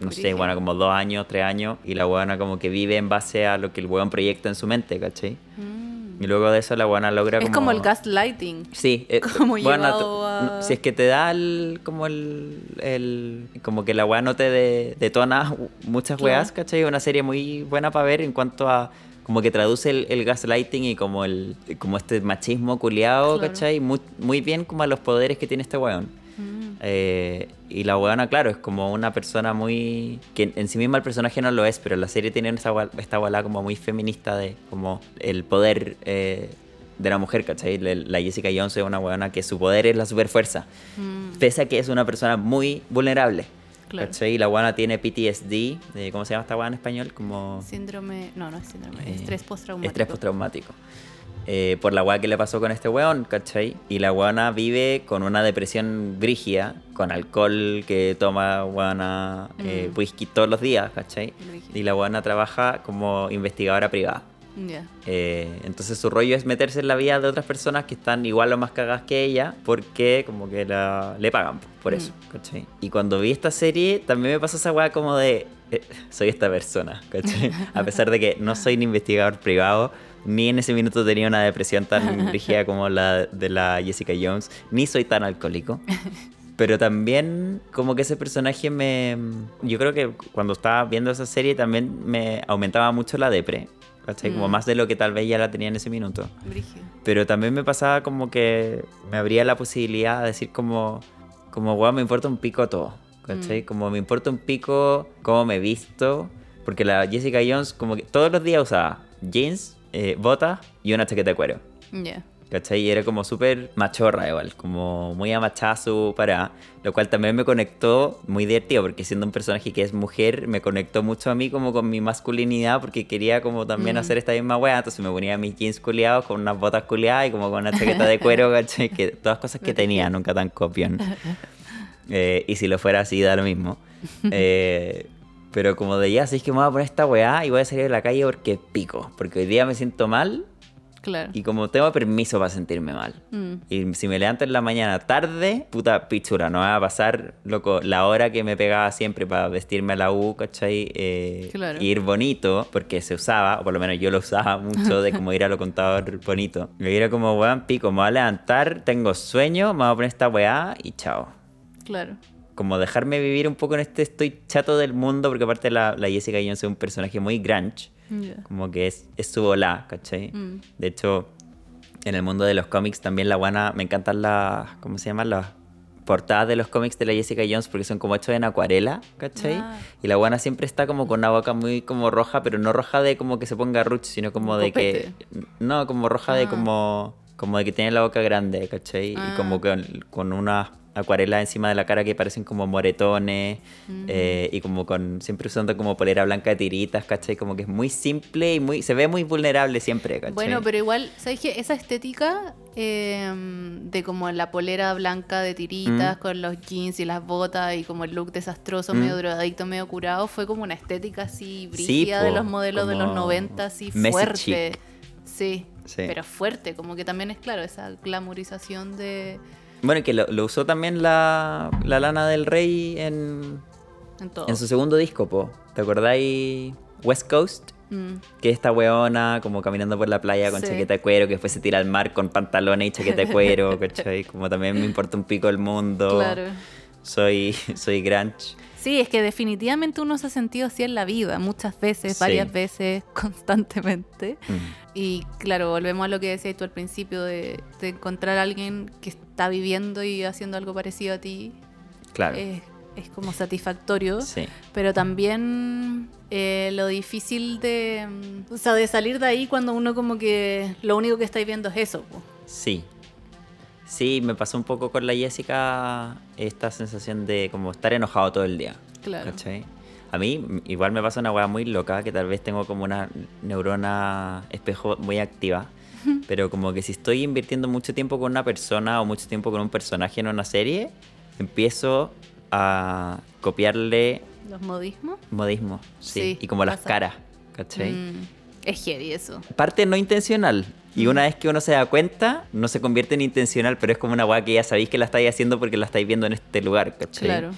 no sé, bueno, como dos años, tres años, y la weona como que vive en base a lo que el weón proyecta en su mente, ¿cachai? Mm. Y luego de eso la weona logra Es como el gaslighting. Sí, eh, Como bueno, a- si es que te da el, como el, el- como que la weá no te de- detona muchas Claro. weas, ¿cachai? Una serie muy buena para ver en cuanto a como que traduce el, el gaslighting y como el como este machismo culiado, Claro. ¿cachai? Muy, muy bien como a los poderes que tiene este weón. Mm. Eh, y la weona, claro, es como una persona muy... que en sí misma el personaje no lo es, pero la serie tiene esa, gua- esta bola como muy feminista de como el poder eh, de la mujer, ¿cachai? La, la Jessica Jones es una weona que su poder es la superfuerza, Mm. pese a que es una persona muy vulnerable. Claro. ¿Cachai? Y la weona tiene PTSD, eh, ¿cómo se llama esta weona en español? Como Síndrome. No, no es síndrome. Eh, estrés postraumático. estrés postraumático. Eh, por la weá que le pasó con este weón, ¿cachai? Y la weona vive con una depresión brígida, con alcohol que toma weona eh, Mm. whisky todos los días, ¿cachai? Y la weona trabaja como investigadora privada. Ya. Eh, entonces su rollo es meterse en la vida de otras personas que están igual o más cagadas que ella porque como que la, le pagan por eso, Mm. ¿cachai? Y cuando vi esta serie también me pasó esa weá como de eh, soy esta persona, ¿cachai? A pesar de que no soy un investigador privado, ni en ese minuto tenía una depresión tan rígida como la de la Jessica Jones, ni soy tan alcohólico. Pero también como que ese personaje me... Yo creo que cuando estaba viendo esa serie también me aumentaba mucho la depre. ¿Cachai? Como Mm. más de lo que tal vez ya la tenía en ese minuto. Brígido. Pero también me pasaba como que me abría la posibilidad de decir como... Como, weón, me importa un pico todo. ¿Cachai? Mm. Como me importa un pico cómo me visto. Porque la Jessica Jones como que todos los días usaba jeans, eh, botas y una chaqueta de cuero. Ya. ¿Cachai? Y era como súper machorra igual, como muy amachazo para... Lo cual también me conectó, muy divertido, porque siendo un personaje que es mujer, me conectó mucho a mí como con mi masculinidad, porque quería como también Mm. hacer esta misma wea, entonces me ponía mis jeans culiados con unas botas culiadas y como con una chaqueta de cuero, ¿cachai? Que todas cosas que tenía, nunca tan copión. Eh, y si lo fuera así, da lo mismo. Eh, pero como de ya, si es que me voy a poner esta weá y voy a salir a la calle porque pico, porque hoy día me siento mal Claro. y como tengo permiso para sentirme mal. Mm. Y si me levanto en la mañana tarde, puta pichura, no va a pasar, loco, la hora que me pegaba siempre para vestirme a la U, ¿cachai? Eh, Claro. ir bonito, porque se usaba, o por lo menos yo lo usaba mucho, de como ir a lo contador bonito. Y era como, weón, pico, me voy a levantar, tengo sueño, me voy a poner esta weá y chao. Claro. Como dejarme vivir un poco en este estoy chato del mundo, porque aparte la, la Jessica Jones es un personaje muy grunge. Como que es, es su volá, ¿cachai? Mm. De hecho, en el mundo de los cómics también la guana, me encantan las, ¿cómo se llaman? Las portadas de los cómics de la Jessica Jones porque son como hechos en acuarela, ¿cachai? Ah. Y la guana siempre está como con una boca muy como roja, pero no roja de como que se ponga ruch, sino como de que... No, como roja de Ah. como... Como de que tiene la boca grande, ¿cachai? Y Ah. como con, con una acuarela encima de la cara que parecen como moretones Mm. eh, y como con siempre usando como polera blanca de tiritas, ¿cachai? Como que es muy simple y muy se ve muy vulnerable siempre, ¿cachai? Bueno, pero igual, ¿sabes qué? Esa estética eh, de como la polera blanca de tiritas Mm. con los jeans y las botas y como el look desastroso, Mm. medio drogadicto, medio curado, fue como una estética así Sí, brígida de po, los modelos de los como 90, así fuerte. chic. Sí, Sí. pero fuerte, como que también es claro, esa glamorización de Bueno, que lo, lo usó también la, la Lana del Rey en, en todo. en su segundo disco, po. ¿Te acordáis? West Coast. Mm, Que esta weona como caminando por la playa con Sí. chaqueta de cuero, que después se tira al mar con pantalones y chaqueta de cuero, ¿cachai? Como también me importa un pico el mundo. claro. Soy, soy grunge. Sí, es que definitivamente uno se ha sentido así en la vida, muchas veces, Sí. varias veces, constantemente. Mm. Y claro, volvemos a lo que decías tú al principio de, de encontrar a alguien que está viviendo y haciendo algo parecido a ti. Claro. Es, es como satisfactorio, Sí. pero también eh, lo difícil de, mm, o sea, de salir de ahí cuando uno como que lo único que estáis viendo es eso. po. Sí. Sí, me pasó un poco con la Jessica esta sensación de como estar enojado todo el día. Claro. ¿Cachai? A mí igual me pasa una weá muy loca, que tal vez tengo como una neurona espejo muy activa, pero como que si estoy invirtiendo mucho tiempo con una persona o mucho tiempo con un personaje en una serie, empiezo a copiarle Los modismos. modismos, sí, Sí, y como las caras, ¿cachai? Mm, es heavy eso. Parte no intencional. Y Mm. una vez que uno se da cuenta, no se convierte en intencional, pero es como una weá que ya sabéis que la estáis haciendo porque la estáis viendo en este lugar, ¿cachai? Claro.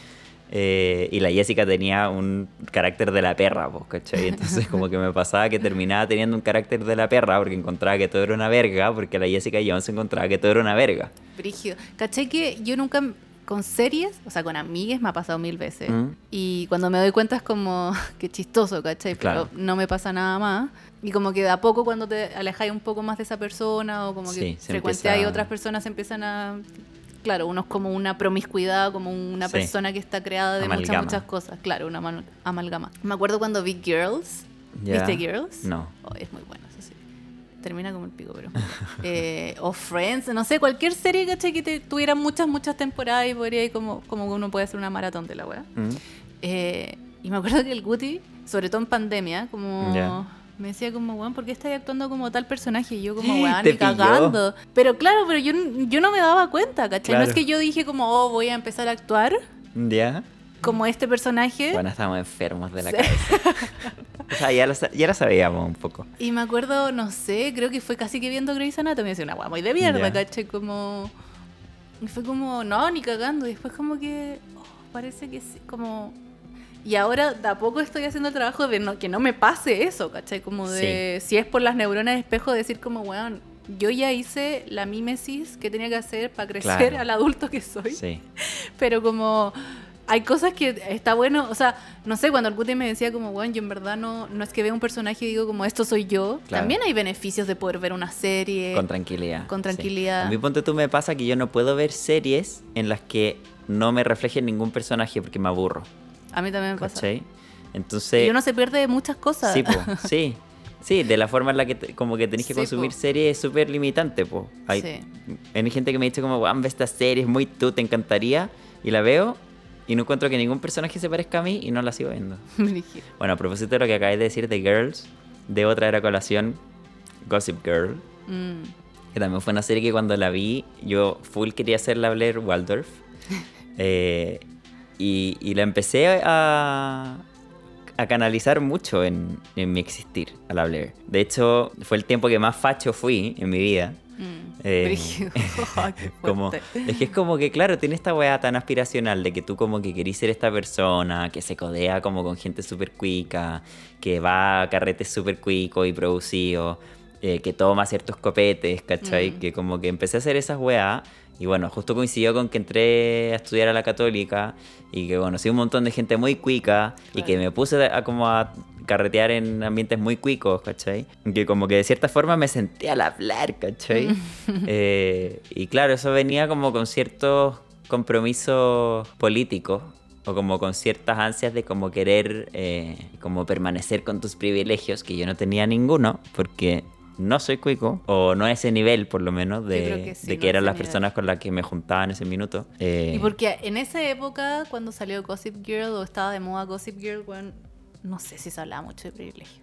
Eh, y la Jessica tenía un carácter de la perra, pues, ¿cachai? Entonces como que me pasaba que terminaba teniendo un carácter de la perra porque encontraba que todo era una verga, porque la Jessica Jones encontraba que todo era una verga. Brígido. ¿Cachai que yo nunca con series, o sea, con amigues me ha pasado mil veces. Mm. Y cuando me doy cuenta es como, qué chistoso, ¿cachai? Claro. Pero no me pasa nada más. Y como que de a poco cuando te alejáis un poco más de esa persona o como que Sí, frecuenteáis empieza- otras personas empiezan a... Claro, uno es como una promiscuidad, como una Sí. persona que está creada de muchas, Amalgama. muchas cosas. Claro, una amal- amalgama. Me acuerdo cuando vi Girls. ¿Ya? ¿Viste Girls? No. Oh, es muy buena esa serie. Termina como el pico, pero. Eh, o Friends, no sé, cualquier serie, ¿cachai? Que te- tuviera muchas, muchas temporadas y podría ir como, como que uno puede hacer una maratón de la wea. Mm. Eh, y me acuerdo que el Guti, sobre todo en pandemia, como. Me decía como, weón, ¿por qué estás actuando como tal personaje? Y yo como, weón, ni cagando. Pero claro, pero yo, yo no me daba cuenta, ¿cachai? No es que yo dije como, oh, voy a empezar a actuar ¿Ya? como este personaje. Bueno, estamos enfermos de la Sí. cabeza. o sea, ya lo, ya lo sabíamos un poco. Y me acuerdo, no sé, creo que fue casi que viendo Grey's Anatomy, decía una guay muy de mierda. ¿cachai? Como... Y fue como, no, ni cagando. Y después como que, oh, parece que sí, como... Y ahora de a poco estoy haciendo el trabajo de no, que no me pase eso, ¿cachai? Como de, si es por las neuronas de espejo, decir como, weón, yo ya hice la mímesis que tenía que hacer para crecer Claro. al adulto que soy. Sí. Pero como hay cosas que está bueno, o sea, no sé, cuando el Guti me decía como, bueno, yo en verdad no, no es que vea un personaje y digo como esto soy yo, Claro. también hay beneficios de poder ver una serie. Con tranquilidad. con sí. tranquilidad. A mí, ponte tú, me pasa que yo no puedo ver series en las que no me refleje ningún personaje porque me aburro. A mí también me pasa. ¿Cachai? Entonces. Y uno se pierde de muchas cosas. Sí, po, sí. Sí, de la forma en la que te- como que tenés que Sí, consumir po. series es súper limitante, po. Hay, Sí. hay gente que me dice como, "Weón, ve esta serie, es muy tú, te encantaría. Y la veo y no encuentro que ningún personaje se parezca a mí y no la sigo viendo. Bueno, a propósito de lo que acabáis de decir de Girls, de otra era colación, Gossip Girl. Mm. Que también fue una serie que cuando la vi, yo full quería ser la Blair Waldorf. Eh, y, y la empecé a, a canalizar mucho en, en mi existir, a la Blair. De hecho, fue el tiempo que más facho fui en mi vida. Mm. Eh, Como, es que es como que, claro, tiene esta weá tan aspiracional de que tú como que querís ser esta persona, que se codea como con gente súper cuica, que va a carretes súper cuicos y producidos, eh, que toma ciertos copetes, ¿cachai? Mm. Que como que empecé a hacer esas weá. Y bueno, justo coincidió con que entré a estudiar a la católica y que conocí un montón de gente muy cuica y que me puse a, como a carretear en ambientes muy cuicos, ¿cachai? Que como que de cierta forma me senté al hablar, ¿cachai? Eh, y claro, eso venía como con ciertos compromisos políticos o como con ciertas ansias de como querer eh, como permanecer con tus privilegios, que yo no tenía ninguno, porque no soy cuico, o no a ese nivel por lo menos, de, que sí, de no que a eran las nivel. personas con las que me juntaba en ese minuto. Eh, Y porque en esa época, cuando salió Gossip Girl o estaba de moda Gossip Girl, bueno, no sé si se hablaba mucho de privilegio.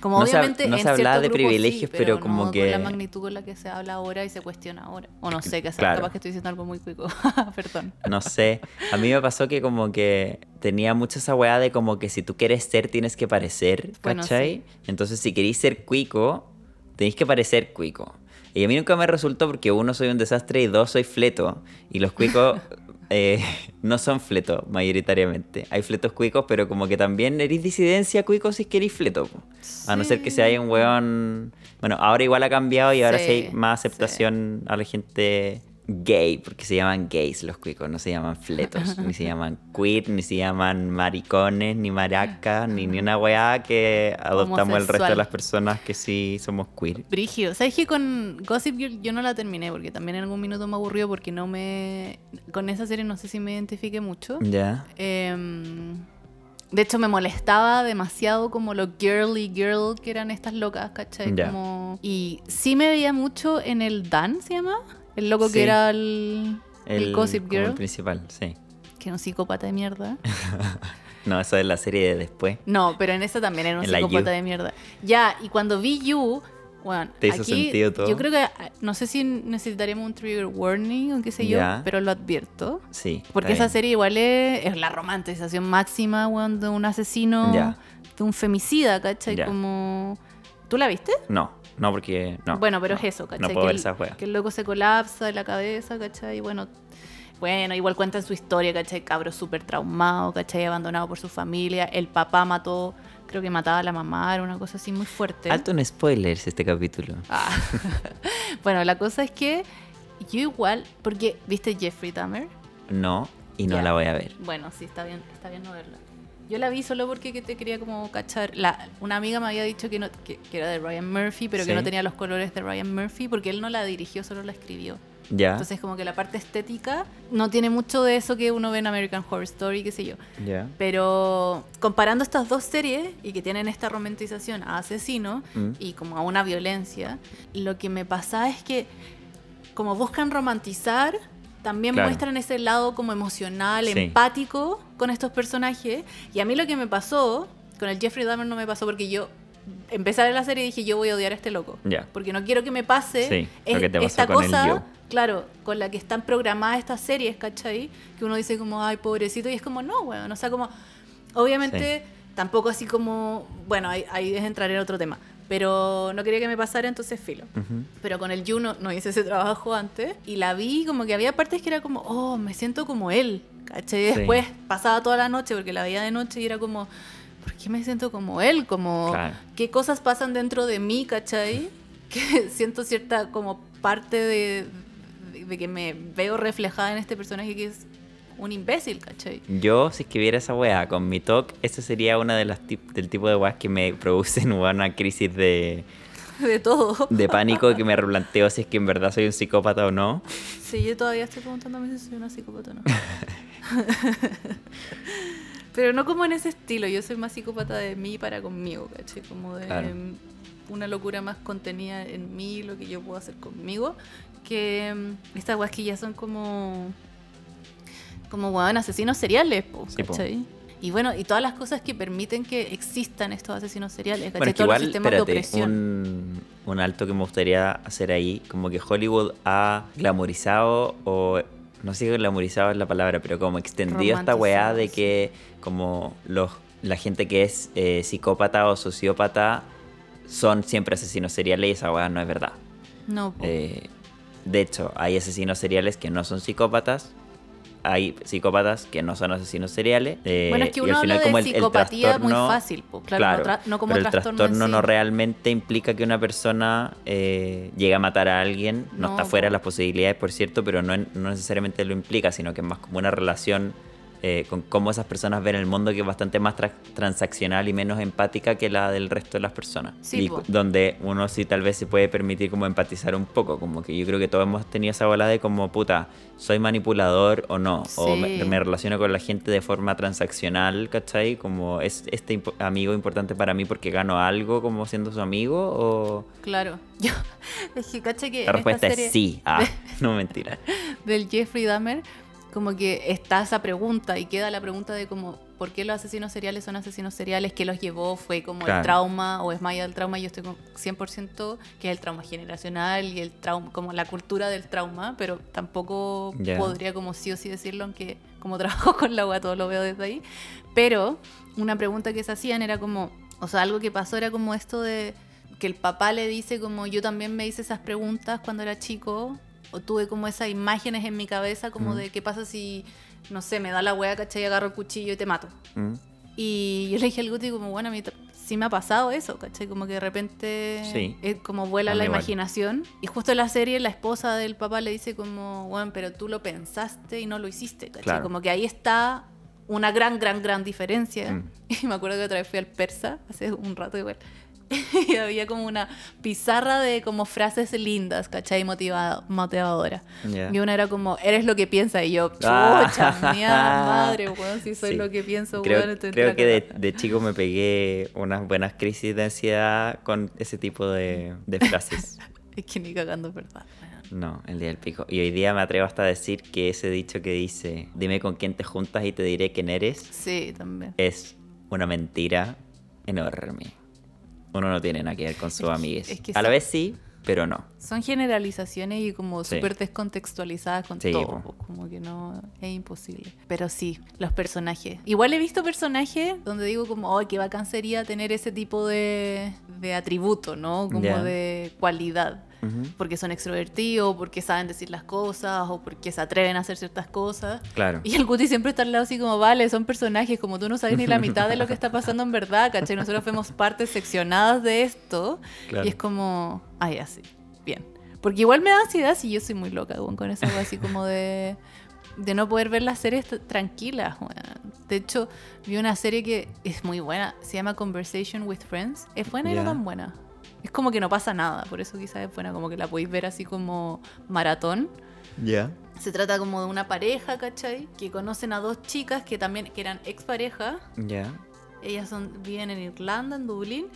Como No se obviamente no en se hablaba de grupos privilegios, sí, pero como no que- con la magnitud con la que se habla ahora y se cuestiona ahora. O no sé, que Claro. capaz que estoy diciendo algo muy cuico. Perdón. No sé, a mí me pasó que como que tenía mucho esa weá de como que si tú quieres ser tienes que parecer, Bueno, ¿cachai? Entonces si querís ser cuico, tenéis que parecer cuico. Y a mí nunca me resultó porque uno soy un desastre y dos soy fleto. Y los cuicos eh, no son fletos mayoritariamente. Hay fletos cuicos, pero como que también eres disidencia cuico si queréis fleto. A no ser que sea un weón... Bueno, ahora igual ha cambiado y ahora sí, Sí, hay más sí. aceptación a la gente gay, porque se llaman gays los cuicos, no se llaman fletos, ni se llaman queer, ni se llaman maricones, ni maracas, ni, ni una weá que adoptamos el resto de las personas que sí somos queer. Brígido. ¿Sabes que con Gossip Girl yo no la terminé? Porque también en algún minuto me aburrió porque no me... Con esa serie no sé si me identifique mucho. Ya. Em, de hecho, me molestaba demasiado como lo girly girl que eran estas locas, ¿cachai? Ya. Como... Y sí me veía mucho en el Dan, ¿se llama? El loco Sí. que era el, el, Gossip como el Girl, principal, sí. que era un psicópata de mierda. No, eso es la serie de después. No, pero en esa también era un En psicópata de mierda. Ya, y cuando vi You, bueno, ¿Te hizo aquí sentido todo? yo creo que no sé si necesitaríamos un trigger warning o qué sé yo, pero lo advierto. Sí. Porque esa serie igual es, es la romantización máxima, weón, de un asesino, de un femicida, ¿cachai? Ya. Como... ¿Tú la viste? No, no, porque. No, bueno, pero no, es eso, ¿cachai? No puedo que, ver el, esa que el loco se colapsa de la cabeza, ¿cachai? Y bueno, bueno, igual cuentan su historia, ¿cachai? Cabro súper traumado, ¿cachai? Abandonado por su familia. El papá mató, creo que mataba a la mamá, era una cosa así muy fuerte. Alto en spoilers este capítulo. Ah. bueno, la cosa es que yo igual, porque, ¿viste Jeffrey Dahmer? No, y no la voy a ver. Bueno, sí, está bien, está bien no verla. Yo la vi solo porque que te quería como cachar. La, una amiga me había dicho que, no, que, que era de Ryan Murphy, pero que Sí. no tenía los colores de Ryan Murphy porque él no la dirigió, solo la escribió. Ya. Entonces como que la parte estética no tiene mucho de eso que uno ve en American Horror Story, qué sé yo. Pero comparando estas dos series y que tienen esta romantización a asesino Mm. y como a una violencia, lo que me pasa es que como buscan romantizar, también Claro. muestran ese lado como emocional, Sí. empático con estos personajes. Y a mí lo que me pasó, con el Jeffrey Dahmer no me pasó porque yo empecé a ver la serie y dije yo voy a odiar a este loco. Ya. Porque no quiero que me pase Sí, es- que esta cosa, claro, con la que están programadas estas series, ¿cachai? Que uno dice como, ay, pobrecito, y es como, no, weón, o sea, como, obviamente, tampoco así como, bueno, ahí, ahí es entrar en otro tema, pero no quería que me pasara, entonces filo. Ujú. Pero con el You no, hice ese trabajo antes y la vi como que había partes que era como, oh, me siento como él, ¿cachai? Y Sí. Después pasaba toda la noche porque la veía de noche y era como, ¿por qué me siento como él? Como, Claro. ¿qué cosas pasan dentro de mí, ¿cachai? Que siento cierta como parte de, de, de que me veo reflejada en este personaje que es un imbécil, ¿cachai? Yo, si escribiera esa weá con mi talk, esa sería una de las tip- del tipo de weas que me producen una crisis de, De todo. de pánico que me replanteo si es que en verdad soy un psicópata o no. Sí, yo todavía estoy preguntándome si soy una psicópata o no. Pero no como en ese estilo, yo soy más psicópata de mí para conmigo, ¿cachai? Como de Claro. una locura más contenida en mí, lo que yo puedo hacer conmigo, que mm, estas weas que ya son como, como weón, asesinos seriales, po. ¿cachai? Y bueno, y todas las cosas que permiten que existan estos asesinos seriales. Bueno, es que igual, espérate, opresión. un, un alto que me gustaría hacer ahí, como que Hollywood ha glamorizado o no sé si glamorizado es la palabra, pero como extendido esta weá de que como los la gente que es eh, psicópata o sociópata son siempre asesinos seriales y esa weá no es verdad. No. Eh, de hecho, hay asesinos seriales que no son psicópatas. Hay psicópatas que no son asesinos seriales. eh, Bueno, es que y uno al final habla como de el- el psicopatía muy trastorno- fácil, po. Claro, no tra- no como pero el trastorno trastorno, en sí. no realmente implica que una persona eh, llegue a matar a alguien. No, No, está fuera de las posibilidades, por cierto, pero no, no necesariamente lo implica, sino que es más como una relación eh, con cómo esas personas ven el mundo que es bastante más tra- transaccional y menos empática que la del resto de las personas. Sí, y donde uno sí tal vez se puede permitir como empatizar un poco, como que yo creo que todos hemos tenido esa bola de como, puta, soy manipulador o no, o me, relaciono con la gente de forma transaccional, ¿cachai? Como es este amigo importante para mí porque gano algo como siendo su amigo o... Claro. Yo, es que caché que La respuesta serie es sí. Ah, no mentira. del Jeffrey Dahmer, como que está esa pregunta y queda la pregunta de como, ¿por qué los asesinos seriales son asesinos seriales? ¿Qué los llevó? ¿Fue como Claro. el trauma o es más allá del trauma? Yo estoy con 100% que es el trauma generacional y el trauma, como la cultura del trauma, pero tampoco Ya. podría como sí o sí decirlo, aunque como trabajo con la agua todo lo veo desde ahí. Pero una pregunta que se hacían era como, o sea, algo que pasó era como esto de que el papá le dice como yo también me hice esas preguntas cuando era chico, o tuve como esas imágenes en mi cabeza como Mm. de qué pasa si, no sé, me da la wea, ¿cachai? Agarro el cuchillo y te mato. Mm. Y yo le dije al Guti como, bueno, a mí sí me ha pasado eso, ¿cachai? Como que de repente Sí. es como vuela la imaginación. Y justo en la serie la esposa del papá le dice como, bueno, pero tú lo pensaste y no lo hiciste, ¿cachai? Claro. Como que ahí está una gran, gran, gran diferencia. Mm. Y me acuerdo que otra vez fui al persa, hace un rato igual. Y había como una pizarra de como frases lindas, ¿cachai? Motivada, motivadora. Ya. Y una era como, eres lo que piensas. Y yo, Ah. chucha, mía, madre, weón, si soy Sí. lo que pienso, Creo, weón, creo que la de, de chico me pegué unas buenas crisis de ansiedad con ese tipo de, de frases. Es que ni cagando, ¿verdad? No, el día del pico. Y hoy día me atrevo hasta a decir que ese dicho que dice, dime con quién te juntas y te diré quién eres, Sí, también. es una mentira enorme. Uno no tiene nada que ver con sus es que a la vez sí, pero no. Son generalizaciones y como Sí. súper descontextualizadas con Sí, todo. po. Como que no es imposible. Pero sí, los personajes. Igual he visto personajes donde digo como, oh, qué bacán sería tener ese tipo de, de atributo, ¿no? Como de cualidad. Porque son extrovertidos, porque saben decir las cosas, o porque se atreven a hacer ciertas cosas. Claro. Y el Guti siempre está al lado así como, vale, son personajes, como tú no sabes ni la mitad de lo que está pasando en verdad, ¿cachai? Nosotros fuimos partes seccionadas de esto. Claro. Y es como, ay, así, bien. Porque igual me da ansiedad si yo soy muy loca, con wea así como de, de no poder ver las series tranquilas. De hecho, vi una serie que es muy buena, se llama Conversation with Friends. Es buena y Ya. no tan buena. Es como que no pasa nada, por eso quizás es buena, como que la podéis ver así como maratón. Ya. Se trata como de una pareja, ¿cachai? Que conocen a dos chicas que también que eran expareja. Ya. Ellas son, viven en Irlanda, en Dublín.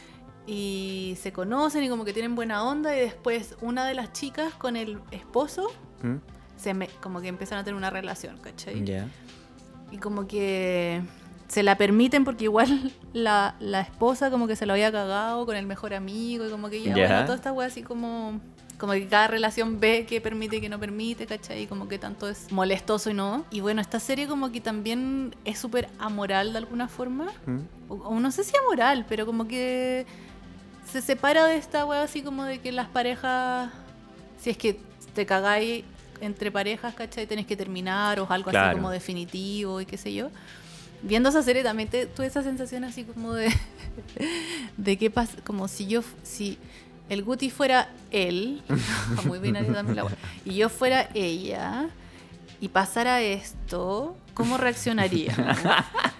Y se conocen y como que tienen buena onda. Y después una de las chicas con el esposo ¿Mm? se me, como que empiezan a tener una relación, ¿cachai? Ya. Y como que se la permiten porque igual la, la esposa como que se lo había cagado con el mejor amigo. Y como que ya, bueno, toda esta wea así como... Como que cada relación ve qué permite y qué no permite, ¿cachai? Y como que tanto es molestoso y no. Y bueno, esta serie como que también es súper amoral de alguna forma. ¿Mm? O, o no sé si amoral, pero como que se separa de esta wea así como de que las parejas, si es que te cagáis entre parejas, ¿cachai? Tenés que terminar o algo Claro. así como definitivo y qué sé yo. Viendo esa serie también te, tuve esa sensación así como de, de qué pasa, como si yo, si el Guti fuera él, muy binario también la y yo fuera ella, y pasara esto, ¿cómo reaccionaría?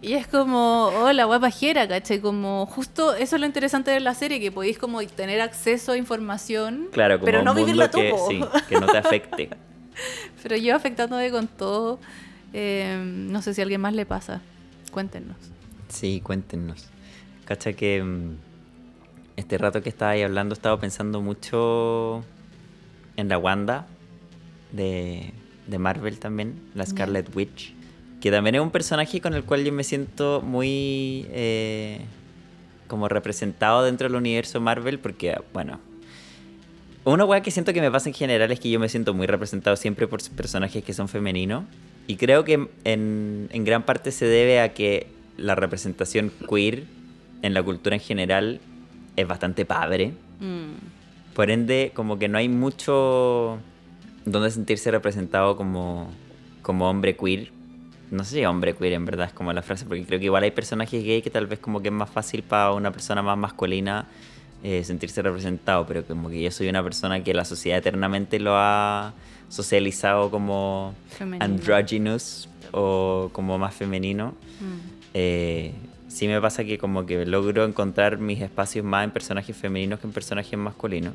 Y es como, oh, la wea pajera, ¿cachai? Como, justo eso es lo interesante de la serie, que podéis como tener acceso a información, Claro, como pero no vivirla que, todo. sí, que no te afecte. Pero yo afectándome con todo, eh, no sé si a alguien más le pasa. Cuéntenos. Sí, cuéntenos. Cacha que mm, este rato que estaba ahí hablando estaba pensando mucho en la Wanda de, de Marvel también, la. Scarlet Witch, que también es un personaje con el cual yo me siento muy eh, como representado dentro del universo Marvel porque, bueno, una weá que siento que me pasa en general es que yo me siento muy representado siempre por personajes que son femeninos. Y creo que en, en gran parte se debe a que la representación queer en la cultura en general es bastante padre. Mm, Por ende, como que no hay mucho donde sentirse representado como, como hombre queer. No sé si hombre queer en verdad es como la frase, porque creo que igual hay personajes gay que tal vez como que es más fácil para una persona más masculina eh, sentirse representado, pero como que yo soy una persona que la sociedad eternamente lo ha socializado como femenino. androgynous o como más femenino. Mm, Eh, sí me pasa que como que logro encontrar mis espacios más en personajes femeninos que en personajes masculinos,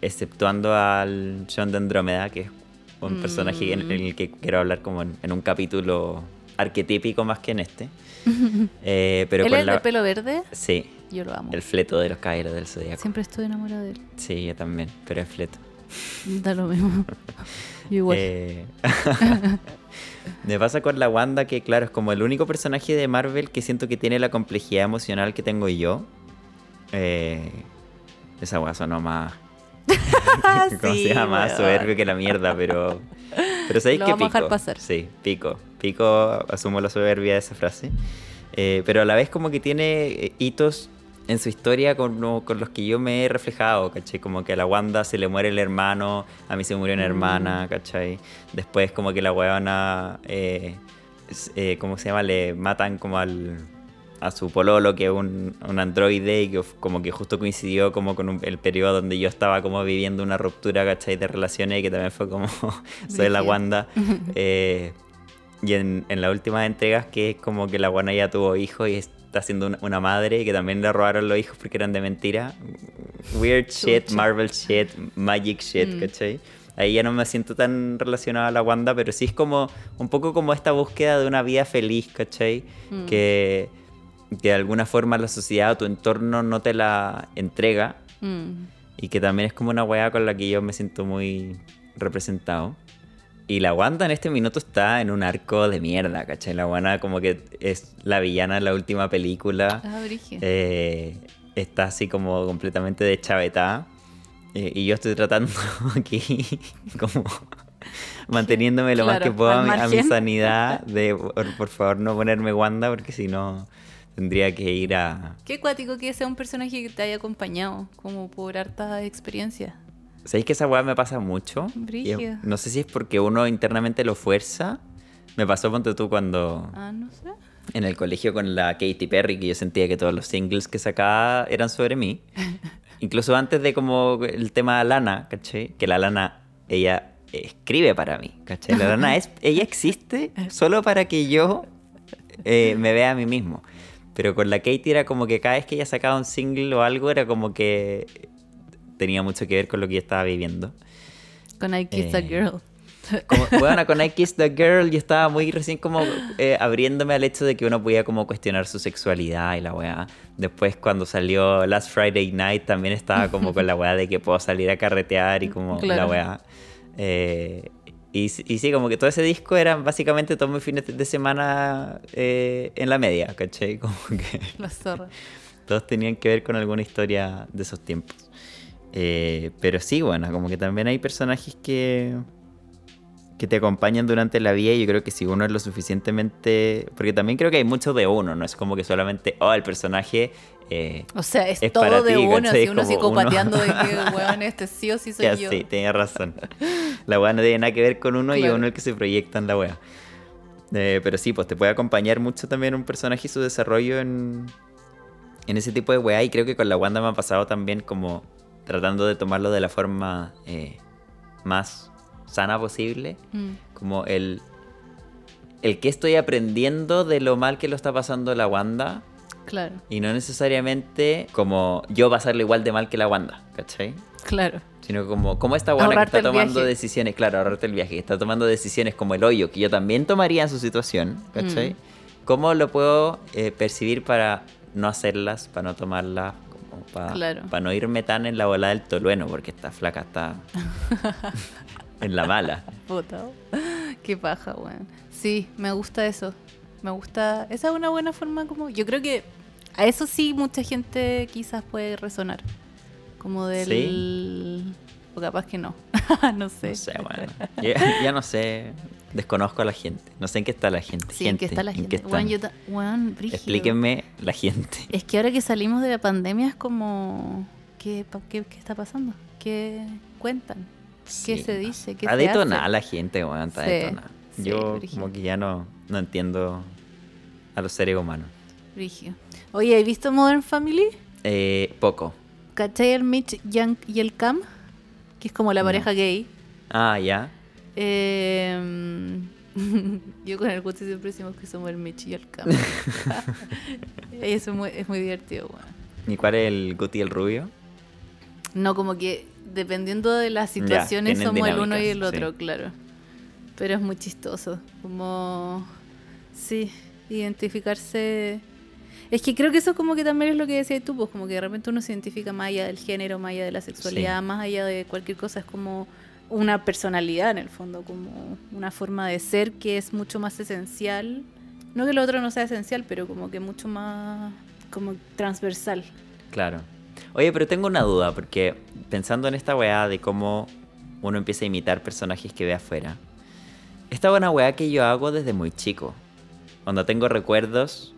exceptuando al John de Andrómeda, que es un Mm. personaje en, en el que quiero hablar como en, en un capítulo arquetípico más que en este. Eh, pero ¿Él con es la... de pelo verde? Sí, Yo lo amo. el fleto de los caballeros del zodiaco. Siempre estoy enamorada de él. Sí, yo también, pero es fleto. Da lo mismo. Igual. Eh, me pasa con la Wanda que, claro, es como el único personaje de Marvel que siento que tiene la complejidad emocional que tengo yo. Eh, esa weá sonó más. ¿Cómo Sí, se llama? Soberbio que la mierda, pero. Pero sabéis que a pico. dejar pasar. Sí, pico. Pico, asumo la soberbia de esa frase. Eh, pero a la vez, como que tiene eh, hitos en su historia con, con, los que yo me he reflejado, ¿cachai? Como que a la Wanda se le muere el hermano, a mí se murió una hermana, ¿cachai? Después como que la weona, eh, eh, ¿cómo se llama? Le matan como al a su pololo, que es un, un androide, y que como que justo coincidió como con el periodo donde yo estaba como viviendo una ruptura, ¿cachai? De relaciones, y que también fue como, soy la Wanda. Eh, y en, en las últimas entregas, que es como que la Wanda ya tuvo hijos y está siendo una, madre, y que también le robaron los hijos porque eran de mentira. Weird shit, Marvel shit, magic shit, mm. ¿cachai? Ahí ya no me siento tan relacionado a la Wanda, pero sí es como un poco como esta búsqueda de una vida feliz, ¿cachai? Mm. Que que de alguna forma la sociedad o tu entorno no te la entrega. Mm. Y que también es como una weá con la que yo me siento muy representado. Y la Wanda en este minuto está en un arco de mierda, ¿cachai? La Wanda como que es la villana en la última película. Ah, eh, está así como completamente deschavetada. Eh, y yo estoy tratando aquí como manteniéndome lo más que puedo a mi, sanidad de por, favor no ponerme Wanda porque si no tendría que ir a... Qué cuático que sea un personaje que te haya acompañado, como por harta experiencia. ¿Sabéis que esa weá me pasa mucho? no sé si es porque uno internamente lo fuerza. Me pasó, ponte tú, cuando... Ah, no sé. En el colegio con la Katy Perry, que yo sentía que todos los singles que sacaba eran sobre mí. Incluso antes de como el tema de Lana, ¿caché? Que la Lana, ella escribe para mí, ¿caché? La Lana es, ella existe solo para que yo eh, me vea a mí mismo. Pero con la Katie era como que cada vez que ella sacaba un single o algo era como que tenía mucho que ver con lo que yo estaba viviendo. Con I Kissed a eh, Girl. bueno, con I Kissed a Girl yo estaba muy recién como eh, abriéndome al hecho de que uno podía como cuestionar su sexualidad y la weá. Después cuando salió Last Friday Night también estaba como con la weá de que puedo salir a carretear y como la weá. Eh, y, sí, como que todo ese disco eran básicamente todos mis fines de semana eh, en la media, ¿cachai? Como que. La zorra. Todos tenían que ver con alguna historia de esos tiempos. Eh, pero sí, bueno, como que también hay personajes que, que te acompañan durante la vida y yo creo que si uno es lo suficientemente... Porque también creo que hay mucho de uno, no es como que solamente, oh, el personaje eh, o sea, es, todo de uno, así uno psicopateando de que, weón, este sí o sí soy yo. Sí, tenía razón. La weá no tiene nada que ver con uno y uno el que se proyecta en la weá. Eh, pero sí, pues te puede acompañar mucho también un personaje y su desarrollo en, en ese tipo de weá. Y creo que con la Wanda me ha pasado también como tratando de tomarlo de la forma eh, más sana posible. Mm. Como el, el que estoy aprendiendo de lo mal que lo está pasando la Wanda Claro. Y no necesariamente como yo pasarle igual de mal que la Wanda, ¿cachai? Claro. Sino como, como esta Wanda que está tomando decisiones, claro, ahorrarte el viaje, está tomando decisiones como el hoyo, que yo también tomaría en su situación, ¿cachai? Mm. ¿Cómo lo puedo eh, percibir para no hacerlas, para no tomarlas, para, no irme tan en la bola del tolueno, porque esta flaca está en la mala. Puta, qué paja, weón. Sí, me gusta eso. Me gusta. Esa es una buena forma como. Yo creo que a eso sí mucha gente quizás puede resonar. Como del. ¿Sí? O capaz que no. no sé. No sé, bueno. ya, no sé. Desconozco a la gente. No sé en qué está la gente. Sí, en qué está la gente. Explíquenme la gente. Es que ahora que salimos de la pandemia es como. ¿Qué, qué, qué está pasando? ¿Qué cuentan? ¿Qué se dice? ¿Qué está detonada la gente, weón. Está detonada. Yo como que ya no, no entiendo a los seres humanos. Oye, ¿has visto Modern Family? Eh, poco. ¿Cachai el Mitch Young y el Cam? Que es como la pareja gay. Ah, ya. Eh, yo con el Guti siempre decimos que somos el Mitch y el Cam. Eso es muy, es muy divertido, bueno. ¿Y cuál es el Guti y el rubio? No, como que dependiendo de las situaciones somos el uno y el otro, claro. Pero es muy chistoso. Como. Sí, identificarse. Es que creo que eso como que también es lo que decías tú, pues como que de repente uno se identifica más allá del género, más allá de la sexualidad, más allá de cualquier cosa, es como una personalidad en el fondo, como una forma de ser que es mucho más esencial. No que lo otro no sea esencial, pero como que mucho más como transversal. Claro. Oye, pero tengo una duda, porque pensando en esta weá de cómo uno empieza a imitar personajes que ve afuera, esta buena weá que yo hago desde muy chico. Cuando tengo recuerdos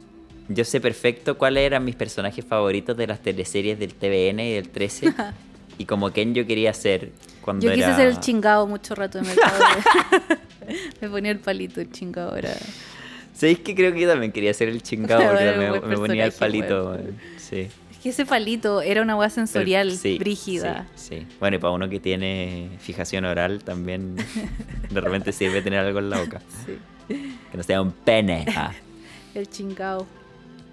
yo sé perfecto cuáles eran mis personajes favoritos de las teleseries del TVN y del 13. y como quién yo quería ser cuando Yo era... quise ser el chingado mucho rato de mercado. me ponía el palito, el chingado era. ¿Sabéis que creo que yo también quería ser el chingado? Porque Era me, ponía el palito. Sí. Es que ese palito era una hueá sensorial, Sí, brígida. Sí, sí. Bueno, y para uno que tiene fijación oral también de repente sirve tener algo en la boca. Sí. Que no sea un pene. Ah. El chingado.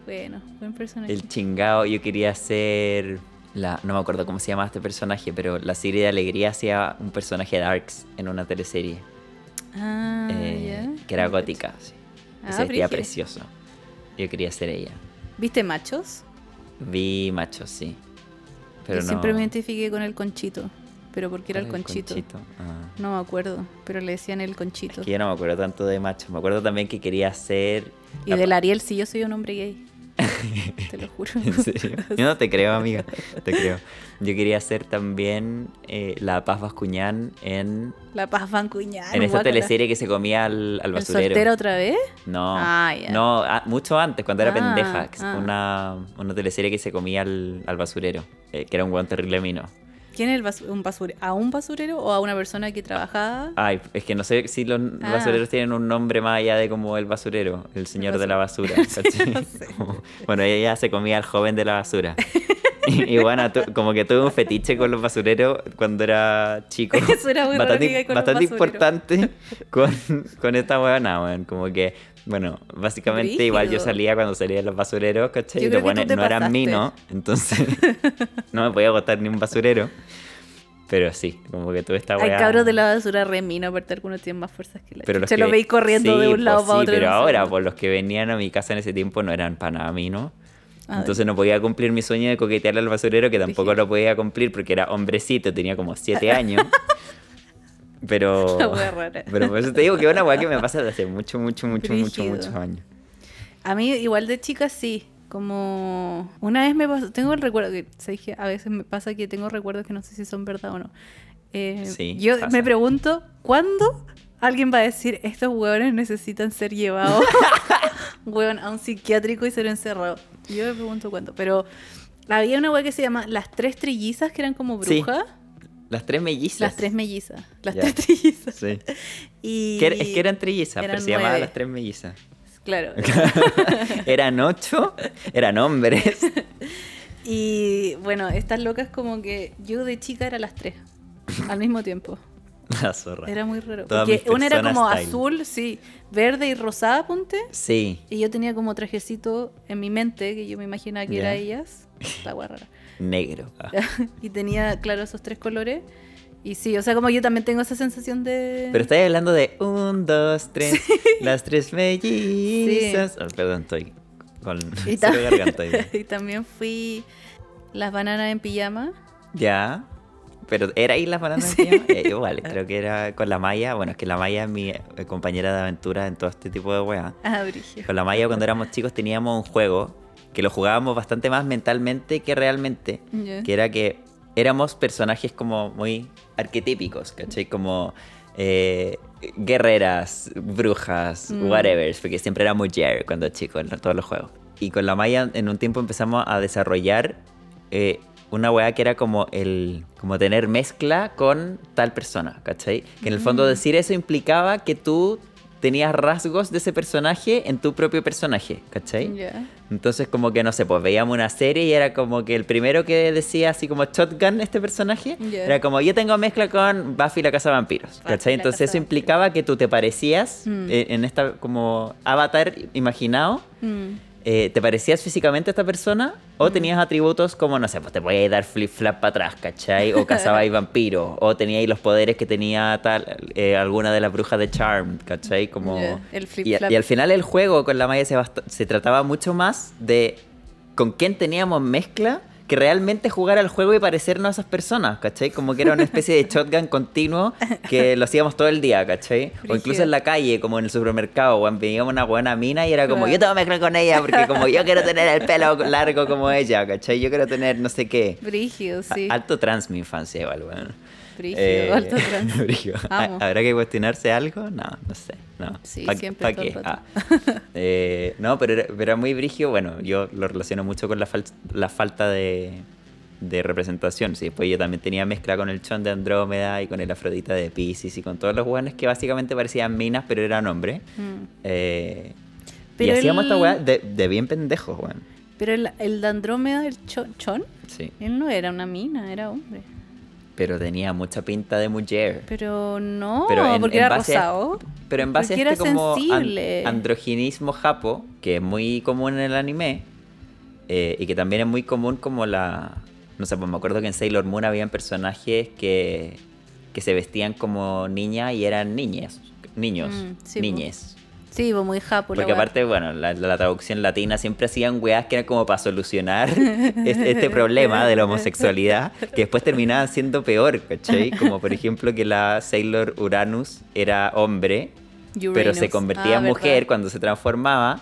Bueno, buen personaje. El chingao, yo quería ser. La, no me acuerdo cómo se llama este personaje, pero la serie de Alegría hacía un personaje Darks en una teleserie. Ah, eh, ya. Que era gótica, sí. Ah, se vestía precioso. Yo quería ser ella. ¿Viste machos? Vi machos, sí. Pero Yo no. siempre me identifiqué con el conchito. Pero porque era el ¿Cuál conchito. Ah. No me acuerdo, pero le decían el conchito. Es que yo no me acuerdo tanto de machos. Me acuerdo también que quería ser. Y del Ariel, sí, yo soy un hombre gay. Te lo juro. ¿En serio? Yo no te creo, amiga. Te creo. Yo quería ser también eh, la Paz Bascuñán en, La Paz Van Cuñán. en esta guácala. teleserie que se comía al, al ¿El basurero. soltero otra vez? No, Ah, no, ah, mucho antes, cuando era Ah, pendeja. ah. Una, una teleserie que se comía al, al basurero, eh, que era un guan terrible mino. ¿Quién es el basu- un basurero? ¿A un basurero o a una persona que trabajaba? Ay, es que no sé si los Ah. basureros tienen un nombre más allá de como el basurero, el señor de la basura. Sí, ¿cachai? no sé. Como- bueno, ella se comía al joven de la basura. Y, y bueno, tu- como que tuve un fetiche con los basureros cuando era chico. Eso era muy bastante, con importante con, con esta weona, weón. Como que, bueno, básicamente igual yo salía cuando salía de los basureros, ¿cachai? Yo Y los que te no eran pasaste. minos, entonces no me podía gustar ni un basurero. Pero sí, como que tuve esta Hay weá. cabros de la basura remino, aparte algunos tienen más fuerzas que la Pero los chucha. lo que- veis corriendo sí, de un pues lado para sí, otro. Pero ahora, por los que venían a mi casa en ese tiempo no eran para nada minos. Ah, Entonces no podía cumplir mi sueño de coquetearle al basurero, que tampoco lo podía cumplir porque era hombrecito, tenía como siete años. Pero. Rara. Pero por eso te digo que es una weá que me pasa desde hace mucho, mucho, mucho, mucho, muchos años. A mí, igual de chica, sí. Como una vez me pasó, tengo el recuerdo, que ¿sabes qué? a veces me pasa que tengo recuerdos que no sé si son verdad o no. Eh, Sí, yo pasa. me pregunto, ¿cuándo alguien va a decir, estos hueones necesitan ser llevados hueón, a un psiquiátrico y ser encerrados? Yo me pregunto cuándo, pero había una hueá que se llama Las Tres Trillizas, que eran como Sí, brujas. Las tres mellizas. Las Tres Mellizas. Las. Tres Trillizas. Sí. Y... Que es que eran trillizas, pero se llamaban las tres mellizas. Claro. eran ocho, eran hombres. Y bueno, estas locas como que yo de chica era las tres al mismo tiempo. La zorra. Era muy raro. Todas Porque una era como style. azul, sí, verde y rosada, ponte. Sí, Y yo tenía como trajecito en mi mente, que yo me imaginaba que era ellas. La guay rara. Negro. Ah. y tenía, claro, esos tres colores. Y sí, o sea, como yo también tengo esa sensación de... Pero estáis hablando de un, dos, tres, las tres mellizas. Oh, perdón, estoy con y, cero tam- garganta. hoy. y también fui las bananas en pijama. Ya. Pero ¿era ahí las bananas Sí. de pijama? Eh, igual, creo que era con la Maya. Bueno, es que la Maya es mi compañera de aventura en todo este tipo de weas. Ah, Brigio. Con la Maya cuando éramos chicos teníamos un juego que lo jugábamos bastante más mentalmente que realmente. Ya. Que era que éramos personajes como muy arquetípicos, ¿cachai? Como eh, guerreras, brujas, Mm. whatever, porque siempre éramos Jer cuando chicos en todos los juegos. Y con la Maya en un tiempo empezamos a desarrollar eh, una weá que era como el como tener mezcla con tal persona, ¿cachai? Que en el fondo Mm. decir eso implicaba que tú tenías rasgos de ese personaje en tu propio personaje, ¿cachai? Ya. Entonces como que no sé, pues veíamos una serie y era como que el primero que decía así como shotgun este personaje, Ya. era como yo tengo mezcla con Buffy la Casa de Vampiros, ¿cachai? Entonces eso implicaba que tú te parecías Mm. eh, en esta como avatar imaginado, Mm. eh, te parecías físicamente a esta persona o tenías atributos como, no sé, pues te podías dar flip-flap para atrás, ¿cachai? O cazabais vampiros, o teníais los poderes que tenía tal eh, alguna de las brujas de Charm, ¿cachai? Como... El Y, al final el juego con la Maya se, se trataba mucho más de con quién teníamos mezcla que realmente jugar al juego y parecernos a esas personas, ¿cachai? Como que era una especie de shotgun continuo que lo hacíamos todo el día, ¿cachai? O incluso en la calle, como en el supermercado, o veíamos una buena mina y era como, Claro. yo tengo mezcla con ella porque como yo quiero tener el pelo largo como ella, ¿cachai? Yo quiero tener no sé qué. Brígido, sí. A- Alto trans mi infancia igual, bueno. Eh. ¿Habrá que cuestionarse algo? No, no sé. No. Sí, ¿Pa- siempre pa' qué? Ah. Eh, no, pero era, pero era muy brígido. Bueno, yo lo relaciono mucho con la, fal- la falta de, de representación. Sí, después yo también tenía mezcla con el Chon de Andrómeda y con el Afrodita de Pisces y con todos los hueones que básicamente parecían minas, pero eran hombres. Mm. Eh, Pero y hacíamos esta weá de, de bien pendejos, weón. Pero el, el de Andrómeda, el Chon, Chon, Sí. él no era una mina, era hombre. Pero tenía mucha pinta de mujer. Pero no, Pero en- porque en era base a- rosado. Pero en base Porque a este como an- androginismo japo, que es muy común en el anime, eh, y que también es muy común como la... No sé, pues me acuerdo que en Sailor Moon habían personajes que, que se vestían como niñas y eran niñas, niños, Mm, sí, niñes. Sí, pues muy japo. Porque aparte, bueno, la, la traducción latina siempre hacían weas que eran como para solucionar este, este problema de la homosexualidad, que después terminaban siendo peor, ¿cachai? Como por ejemplo que la Sailor Uranus era hombre, pero se Uranus. convertía Ah, en mujer verdad. cuando se transformaba,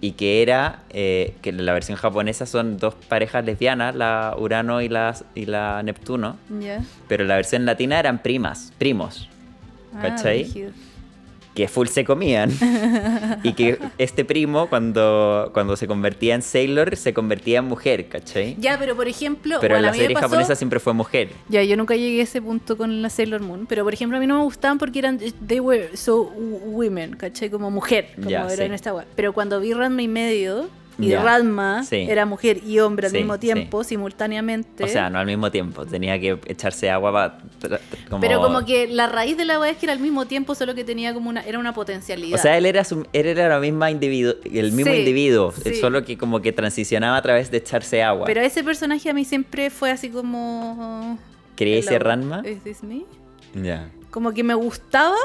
y que era, eh, que en la versión japonesa son dos parejas lesbianas, la Urano y la, y la Neptuno, Ya. pero en la versión latina eran primas, primos Ah, ¿Cachai? brígido. Que full se comían y que este primo cuando, cuando se convertía en Sailor se convertía en mujer, ¿cachai? Ya, pero por ejemplo, Pero en la serie pasó- japonesa siempre fue mujer. Ya, yo nunca llegué a ese punto con la Sailor Moon, pero por ejemplo a mí no me gustaban porque eran, they were so women, ¿cachai? Como mujer, como Ya, era sí. en esta web. Pero cuando vi Ranma y medio, y Ya, Ranma sí. era mujer y hombre al Sí, mismo sí. tiempo, simultáneamente. O sea, no al mismo tiempo, tenía que echarse agua para... Como... Pero como que la raíz de la web es que era al mismo tiempo, solo que tenía como una, era una potencialidad. O sea, él era, su- él era la misma individuo, el mismo individuo, solo que como que transicionaba a través de echarse agua. Pero ese personaje a mí siempre fue así como... ¿Quería ese Hello, Ranma? ¿Is this me? Ya, Como que me gustaba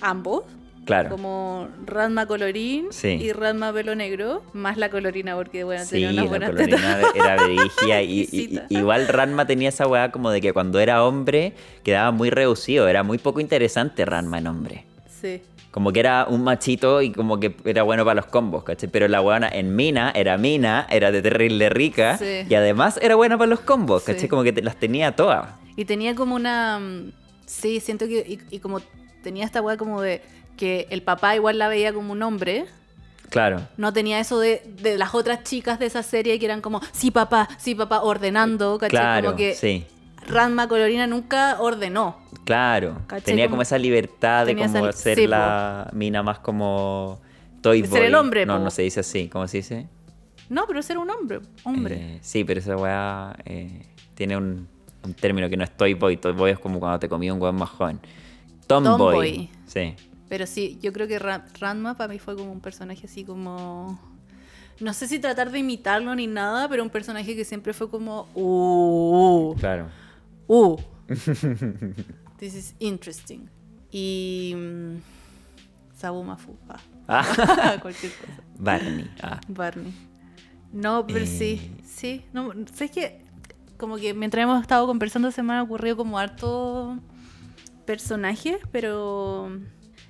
ambos. Claro. Como Ranma colorín Sí. y Ranma pelo negro, más la colorina porque bueno, Sí, tenía unas la buenas colorina tetas. era brígida y, y- Exquisita. y- igual Ranma tenía esa weá como de que cuando era hombre quedaba muy reducido, era muy poco interesante Ranma en hombre. Sí. Como que era un machito y como que era bueno para los combos, ¿cachai? Pero la weona en Mina era Mina, era de terrible rica Sí. y además era buena para los combos, Sí. ¿cachai? Como que te- las tenía todas. Y tenía como una. mm, Sí, siento que. Y, y como tenía esta weá como de que el papá igual la veía como un hombre. Claro. No tenía eso de, de las otras chicas de esa serie que eran como, sí papá, sí papá, ordenando, ¿cachai? Claro, como que sí. Ranma Colorina nunca ordenó. Claro. ¿Cachai? Tenía Como- como esa libertad de como ser sí, po. la mina más como Toy Boy. ser el hombre, No, po. no se dice así. ¿Cómo se dice? No, pero ser un hombre. Hombre. Eh, sí, pero esa weá eh, tiene un, un término que no es Toy Boy. Toy Boy es como cuando te comí un weón más joven. Tomboy. Tomboy. Sí. Pero sí, yo creo que Ra- Ranma para mí fue como un personaje así como... No sé si tratar de imitarlo ni nada, pero un personaje que siempre fue como... Uh, Claro. uh. This is interesting. Y... mm, Sabumafu. Ah. Ah, Cualquier cosa. Barney. Ah. Barney. No, pero Eh. sí, sí. No, sé que como que mientras hemos estado conversando se me han ocurrido como harto personajes, pero...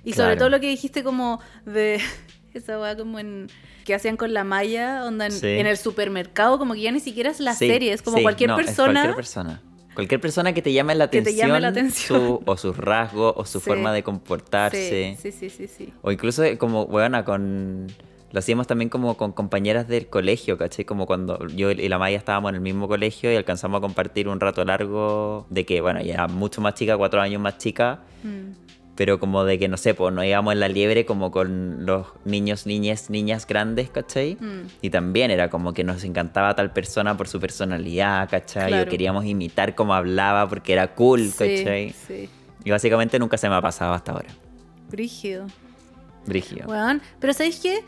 Y sobre Claro. todo lo que dijiste como de esa weá como en... que hacían con la malla, onda en, Sí. en el supermercado, como que ya ni siquiera es la Sí, serie, es como sí, cualquier no, es persona. cualquier persona. Cualquier persona que te llame la Que te atención, llame la atención. su- o sus rasgos, o su forma de comportarse. Sí, sí, sí, sí. O incluso eh, como, bueno, con... Lo hacíamos también como con compañeras del colegio, ¿cachai? Como cuando yo y la Maya estábamos en el mismo colegio y alcanzamos a compartir un rato largo de que, bueno, ya era mucho más chica, cuatro años más chica, Mm. Pero como de que, no sé, pues nos íbamos en la liebre como con los niños, niñas, niñas grandes, ¿cachai? Mm. Y también era como que nos encantaba tal persona por su personalidad, ¿cachai? Claro. O queríamos imitar cómo hablaba porque era cool, Sí, ¿cachai? sí. Y básicamente nunca se me ha pasado hasta ahora. Brígido. Brígido. Weón, pero ¿sabéis qué?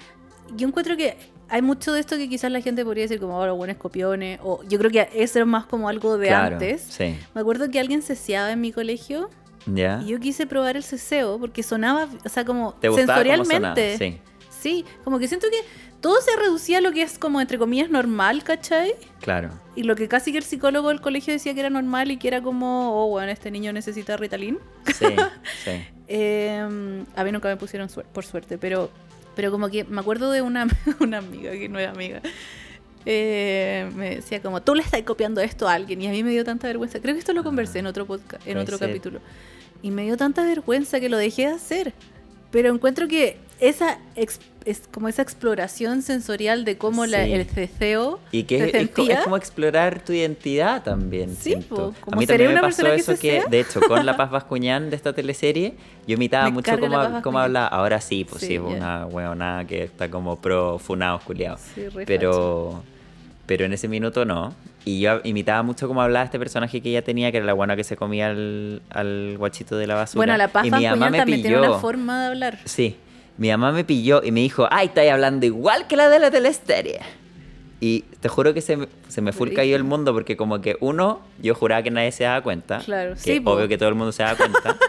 Yo encuentro que hay mucho de esto que quizás la gente podría decir como ahora buenos copiones o yo creo que eso es más como algo de claro, antes. Sí. Me acuerdo que alguien ceseaba en mi colegio Y yo quise probar el ceseo porque sonaba, o sea, como ¿Te gustaba cómo sensorialmente. Sí, Sí, como que siento que todo se reducía a lo que es como entre comillas normal, ¿cachai? claro. Y lo que casi que el psicólogo del colegio decía que era normal y que era como, oh, bueno, este niño necesita Ritalin. Sí, sí. Eh, a mí nunca me pusieron suer- por suerte, pero, pero como que me acuerdo de una, una amiga que no era amiga, eh, me decía como, tú le estás copiando esto a alguien. Y a mí me dio tanta vergüenza. Creo que esto lo conversé en otro podcast, en puede otro ser. capítulo. Y me dio tanta vergüenza que lo dejé de hacer. Pero encuentro que esa ex- es como esa exploración sensorial de cómo la- Sí. el ceceo Y que se es, es es como explorar tu identidad también. Sí, po, A como mí seré también me pasó que eso que, sea. de hecho, con La Paz Bascuñán de esta teleserie, yo imitaba Me mucho cómo, La cómo hablaba. Ahora sí, pues Sí, sí, ya. una hueonada que está como pro funados culiados. Pero, pero en ese minuto no. Y yo imitaba mucho cómo hablaba este personaje que ella tenía, que era la buena que se comía al, al guachito de la basura. Bueno, la Paz y mi mamá me también tiene una forma de hablar. Sí, mi mamá me pilló y me dijo, ay, estáis hablando igual que la de la teleserie. Y te juro que se me, se me fue el caído el mundo porque como que uno, yo juraba que nadie se daba cuenta. Claro, que sí, po. Obvio que todo el mundo se daba cuenta.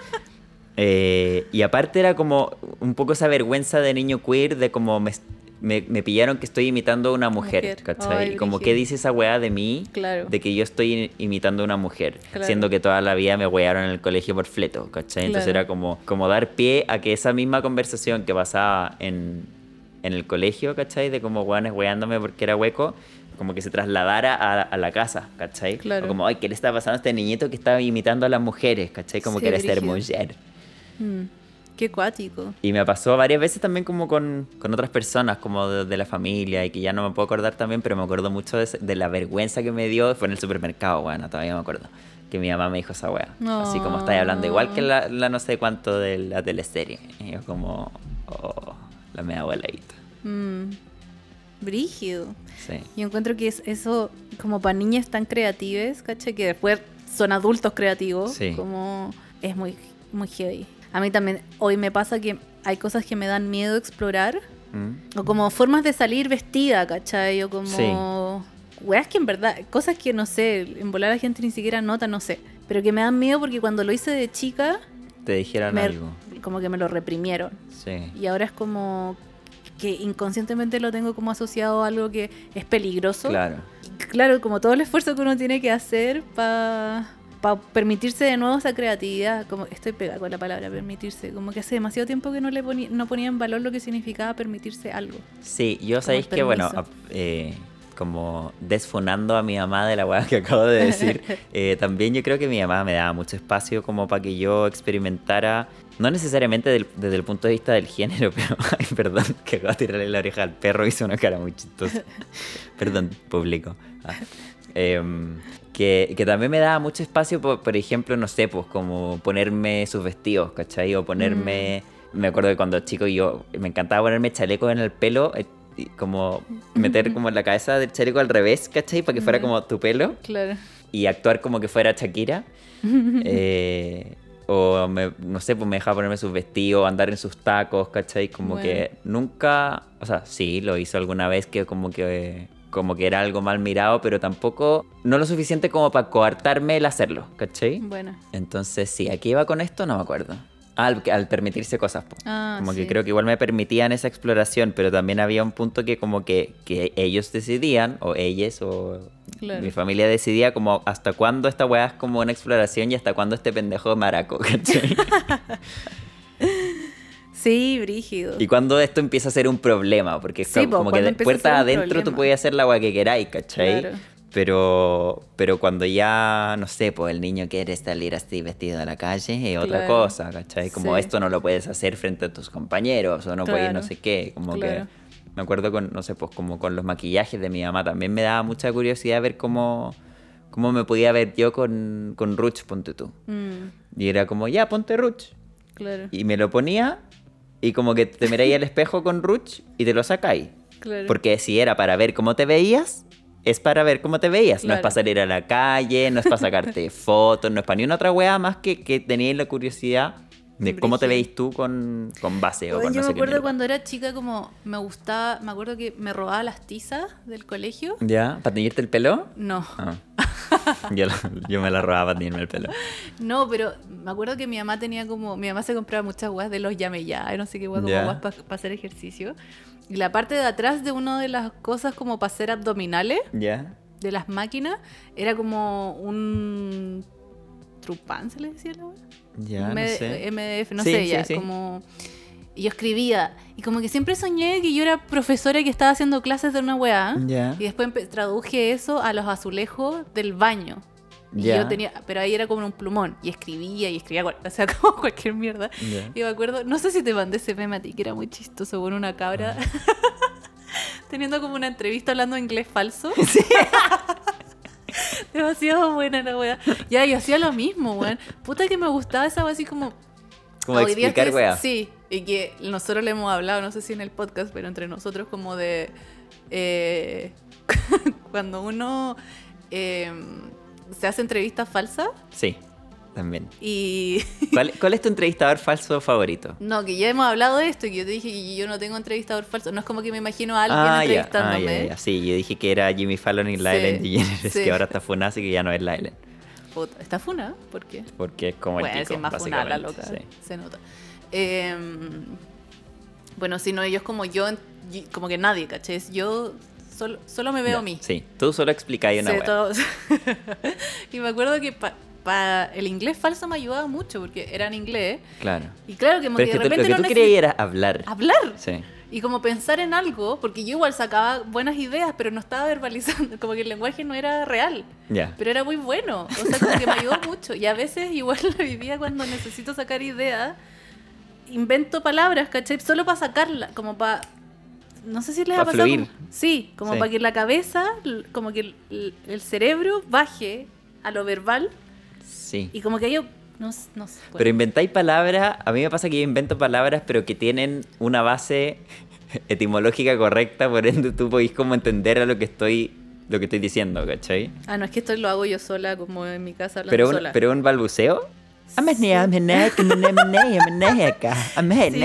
Eh, y aparte era como un poco esa vergüenza de niño queer de como me, me, me pillaron que estoy imitando a una mujer, Mujer. ¿cachai? Y como que dice esa weá de mí, Claro. de que yo estoy imitando a una mujer, Claro. siendo que toda la vida me wearon en el colegio por fleto, ¿cachai? Entonces Claro. era como, como dar pie a que esa misma conversación que pasaba en, en el colegio, ¿cachai? De como weones weándome porque era hueco, como que se trasladara a, a la casa, ¿cachai? Claro. O como, ay, ¿qué le está pasando a este niñito que estaba imitando a las mujeres, ¿cachai? Como Sí, quiere ser mujer. Mm, qué cuático. Y me pasó varias veces también como con, con otras personas, como de, de la familia, y que ya no me puedo acordar también, pero me acuerdo mucho de, de la vergüenza que me dio. Fue en el supermercado, bueno, todavía me acuerdo. Que mi mamá me dijo esa wea. Así como estáis hablando igual que la, la no sé cuánto de la teleserie. Y yo como, oh, la mea abuelita. Mm, brígido. Sí. Yo encuentro que es eso, como para niñas tan creativas, ¿cachai? Que después son adultos creativos, Sí. como es muy, muy heavy. A mí también, hoy me pasa que hay cosas que me dan miedo explorar, ¿Mm? o como formas de salir vestida, ¿cachai? O como... Sí. Weas que en verdad, cosas que no sé, en volar la gente ni siquiera nota, no sé. Pero que me dan miedo porque cuando lo hice de chica, Te dijeran me- algo. como que me lo reprimieron. Sí. Y ahora es como que inconscientemente lo tengo como asociado a algo que es peligroso. Claro. Claro, como todo el esfuerzo que uno tiene que hacer para permitirse de nuevo esa creatividad. Como estoy pegada con la palabra permitirse. Como que hace demasiado tiempo que no le ponía, no ponía en valor lo que significaba permitirse algo. Sí, yo sabéis que, bueno, eh, como desfunando a mi mamá de la weá que acabo de decir, eh, también yo creo que mi mamá me daba mucho espacio como para que yo experimentara, no necesariamente del- desde el punto de vista del género, pero, ay, perdón, que acabo de tirarle la oreja al perro, hizo una cara muy chistosa. perdón, público. Ah. Em, que, que también me daba mucho espacio, por, por ejemplo, no sé, pues como ponerme sus vestidos, ¿cachai? O ponerme... Me acuerdo que cuando chico yo me encantaba ponerme chalecos en el pelo, eh, y como meter como la cabeza del chaleco al revés, ¿cachai? Para que fuera Ya. como tu pelo Claro. y actuar como que fuera Shakira. Eh, o me- no sé, pues me dejaba ponerme sus vestidos, andar en sus tacos, ¿cachai? Como Bueno. que nunca, o sea, sí, lo hizo alguna vez que como que como que era algo mal mirado, pero tampoco, no lo suficiente como para coartarme el hacerlo, ¿cachai? Bueno. Entonces, sí, ¿a qué iba con esto? No me acuerdo. Ah, al, al permitirse cosas. Ah, como sí. que creo que igual me permitían esa exploración, pero también había un punto que como que, que ellos decidían, o ellas, o Claro. mi familia decidía como hasta cuándo esta weá es como una exploración y hasta cuándo este pendejo maraco, ¿cachai? Sí, brígido. y cuando esto empieza a ser un problema, porque es Sí, como, po, como que de puerta adentro tú problema. puedes hacer la weá que queráis, ¿cachai? Claro. Pero, pero cuando ya, no sé, pues el niño quiere salir así vestido a la calle es otra Claro. cosa, ¿cachai? Como Sí. esto no lo puedes hacer frente a tus compañeros o no puedes no Claro. sé qué, como Claro. que... Me acuerdo con, no sé, pues como con los maquillajes de mi mamá también me daba mucha curiosidad ver cómo, cómo me podía ver yo con, con Ruch, ponte tú. Mm, Y era como, ya, ponte Ruch. claro. Y me lo ponía y como que te miráis al espejo con Ruch y te lo sacáis. Claro. Porque si era para ver cómo te veías, es para ver cómo te veías. No es para salir a la calle, no es para sacarte fotos, no es para ni una otra weá más que que tenías la curiosidad de cómo te veis tú con, con base o con yo no me sé acuerdo cuando era chica como me gustaba, me acuerdo que me robaba las tizas del colegio. ¿Ya? ¿Para teñirte el pelo? No, Ah. yo, yo me la robaba para teñirme el pelo. no, pero me acuerdo que mi mamá tenía como, mi mamá se compraba muchas guas de los llame ya, no sé qué guas, como Ya. guas para hacer ejercicio. Y la parte de atrás de una de las cosas como para hacer abdominales ¿Ya? de las máquinas era como un trupán, se le decía la wea? Ya, no MD sé. MDF, no Sí, sé sí, ya, sí. como... Y yo escribía. Y como que siempre soñé que yo era profesora que estaba haciendo clases de una weá. Ya. Y después traduje eso a los azulejos del baño. Y Ya. yo tenía, pero ahí era como un plumón. Y escribía y escribía, o sea, como cualquier mierda. Ya. Y me acuerdo, no sé si te mandé ese meme a ti, que era muy chistoso con una cabra. Teniendo como una entrevista hablando inglés falso. Demasiado buena la wea. Ya, yo hacía lo mismo, weón. Puta que me gustaba esa wea así como. Como hoy día explicar, weá. Sí, y que nosotros le hemos hablado, no sé si en el podcast, pero entre nosotros como de... eh, cuando uno eh, se hace entrevistas falsas Sí, también. y... ¿Cuál, cuál es tu entrevistador falso favorito? No, que ya hemos hablado de esto y que yo te dije que yo no tengo entrevistador falso. No es como que me imagino a alguien ah, ya, ah, entrevistándome. ya, ya. Sí, yo dije que era Jimmy Fallon y la Sí, Ellen DeGeneres, sí. que ahora está funada, así que ya no es la Ellen. Puta, ¿Está funa? ¿Por qué? Porque es como el Bueno, pico, si es más funada la loca, sí. se nota. Eh, bueno, si no, ellos como yo, como que nadie, ¿caché? Yo solo, solo me veo a mí. Sí, tú solo explicáis una wea. todo. y me acuerdo que para el inglés falso me ayudaba mucho porque era en inglés. Claro. Y claro, que Pero que de tú- lo repente que no tú querías era hablar. hablar. Sí. Y como pensar en algo, porque yo igual sacaba buenas ideas, pero no estaba verbalizando, como que el lenguaje no era real. Pero era muy bueno. O sea, como que me ayudó mucho. Y a veces igual hoy día cuando necesito sacar ideas, invento palabras, ¿cachai? Solo para sacarla, como para... No sé si les ha pasado. fluir. como- sí, como Sí. para que la cabeza, como que el, el cerebro baje a lo verbal Sí. y como que yo... No, no sé. Pero inventáis palabras, a mí me pasa que yo invento palabras, pero que tienen una base etimológica correcta, por ende tú podéis como entender a lo que estoy, lo que estoy diciendo, ¿cachai? Ah, no, es que esto lo hago yo sola, como en mi casa hablando Pero un, sola. pero un balbuceo. Sí.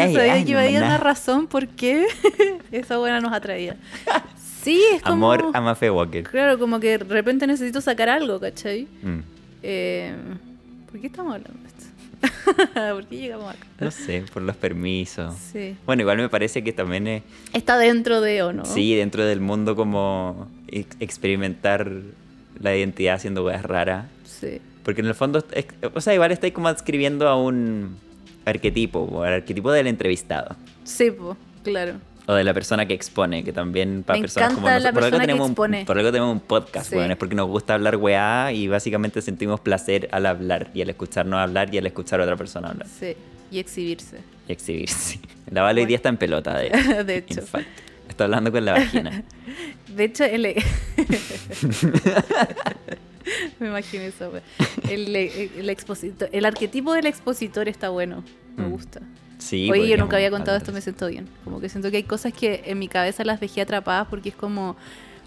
Sí, sabía que iba a ir una razón por qué esa buena nos atraía. Sí, es como... Amor a Mafe Walker. Claro, como que de repente necesito sacar algo, ¿cachai? Mm, Eh, ¿Por qué estamos hablando de esto? ¿Por qué llegamos acá? No sé, por los permisos. Sí. Bueno, igual me parece que también es, Está dentro de o no. sí, dentro del mundo como ex- experimentar la identidad haciendo weas raras. Sí. Porque en el fondo, es- o sea, igual estáis como adscribiendo a un arquetipo, o al arquetipo del entrevistado. Sí, po, claro. O de la persona que expone, que también para Me personas como nosotros. Por algo, persona un, por algo tenemos un podcast, Sí. weón, es porque nos gusta hablar weá y básicamente sentimos placer al hablar y al escucharnos hablar y al escuchar a otra persona hablar Sí. Y exhibirse. y exhibirse. La Vale hoy día está en pelota, de hecho. De hecho. Está hablando con la vagina. De hecho, el... Me imagino eso. güey. El, el, expositor, el arquetipo del expositor está bueno. Me Mm. gusta. Sí, Oye, yo nunca había contado esto, me siento bien. Como que siento que hay cosas que en mi cabeza las dejé atrapadas porque es como.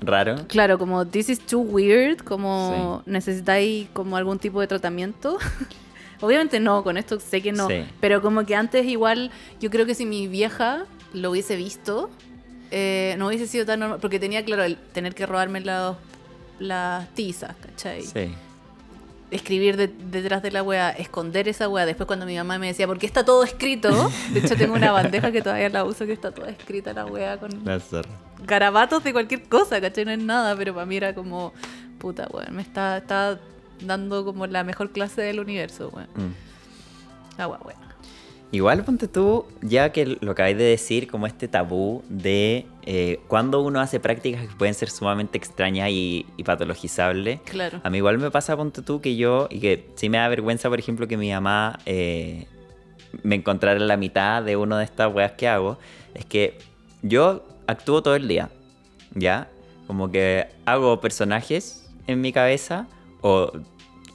Raro. claro, como this is too weird, como necesitáis como algún tipo de tratamiento. Obviamente no, con esto sé que no. Sí. Pero como que antes igual, yo creo que si mi vieja lo hubiese visto, eh, no hubiese sido tan normal. Porque tenía, claro, el tener que robarme los- las tizas, ¿cachai? Sí. Escribir de- detrás de la wea, esconder esa wea. Después cuando mi mamá me decía, ¿por qué está todo escrito? De hecho tengo una bandeja que todavía la uso que está toda escrita la wea con garabatos de cualquier cosa, ¿cachai? No es nada, pero para mí era como, puta, weón, me está, está dando como la mejor clase del universo, weón. Mm. La wea. Igual ponte tú, ya que lo acabáis de decir, como este tabú de eh, cuando uno hace prácticas que pueden ser sumamente extrañas y, y patologizables. Claro. A mí igual me pasa, ponte tú, que yo, y que sí me da vergüenza, por ejemplo, que mi mamá eh, me encontrara en la mitad de una de estas weas que hago, es que yo actúo todo el día, ¿ya? Como que hago personajes en mi cabeza o,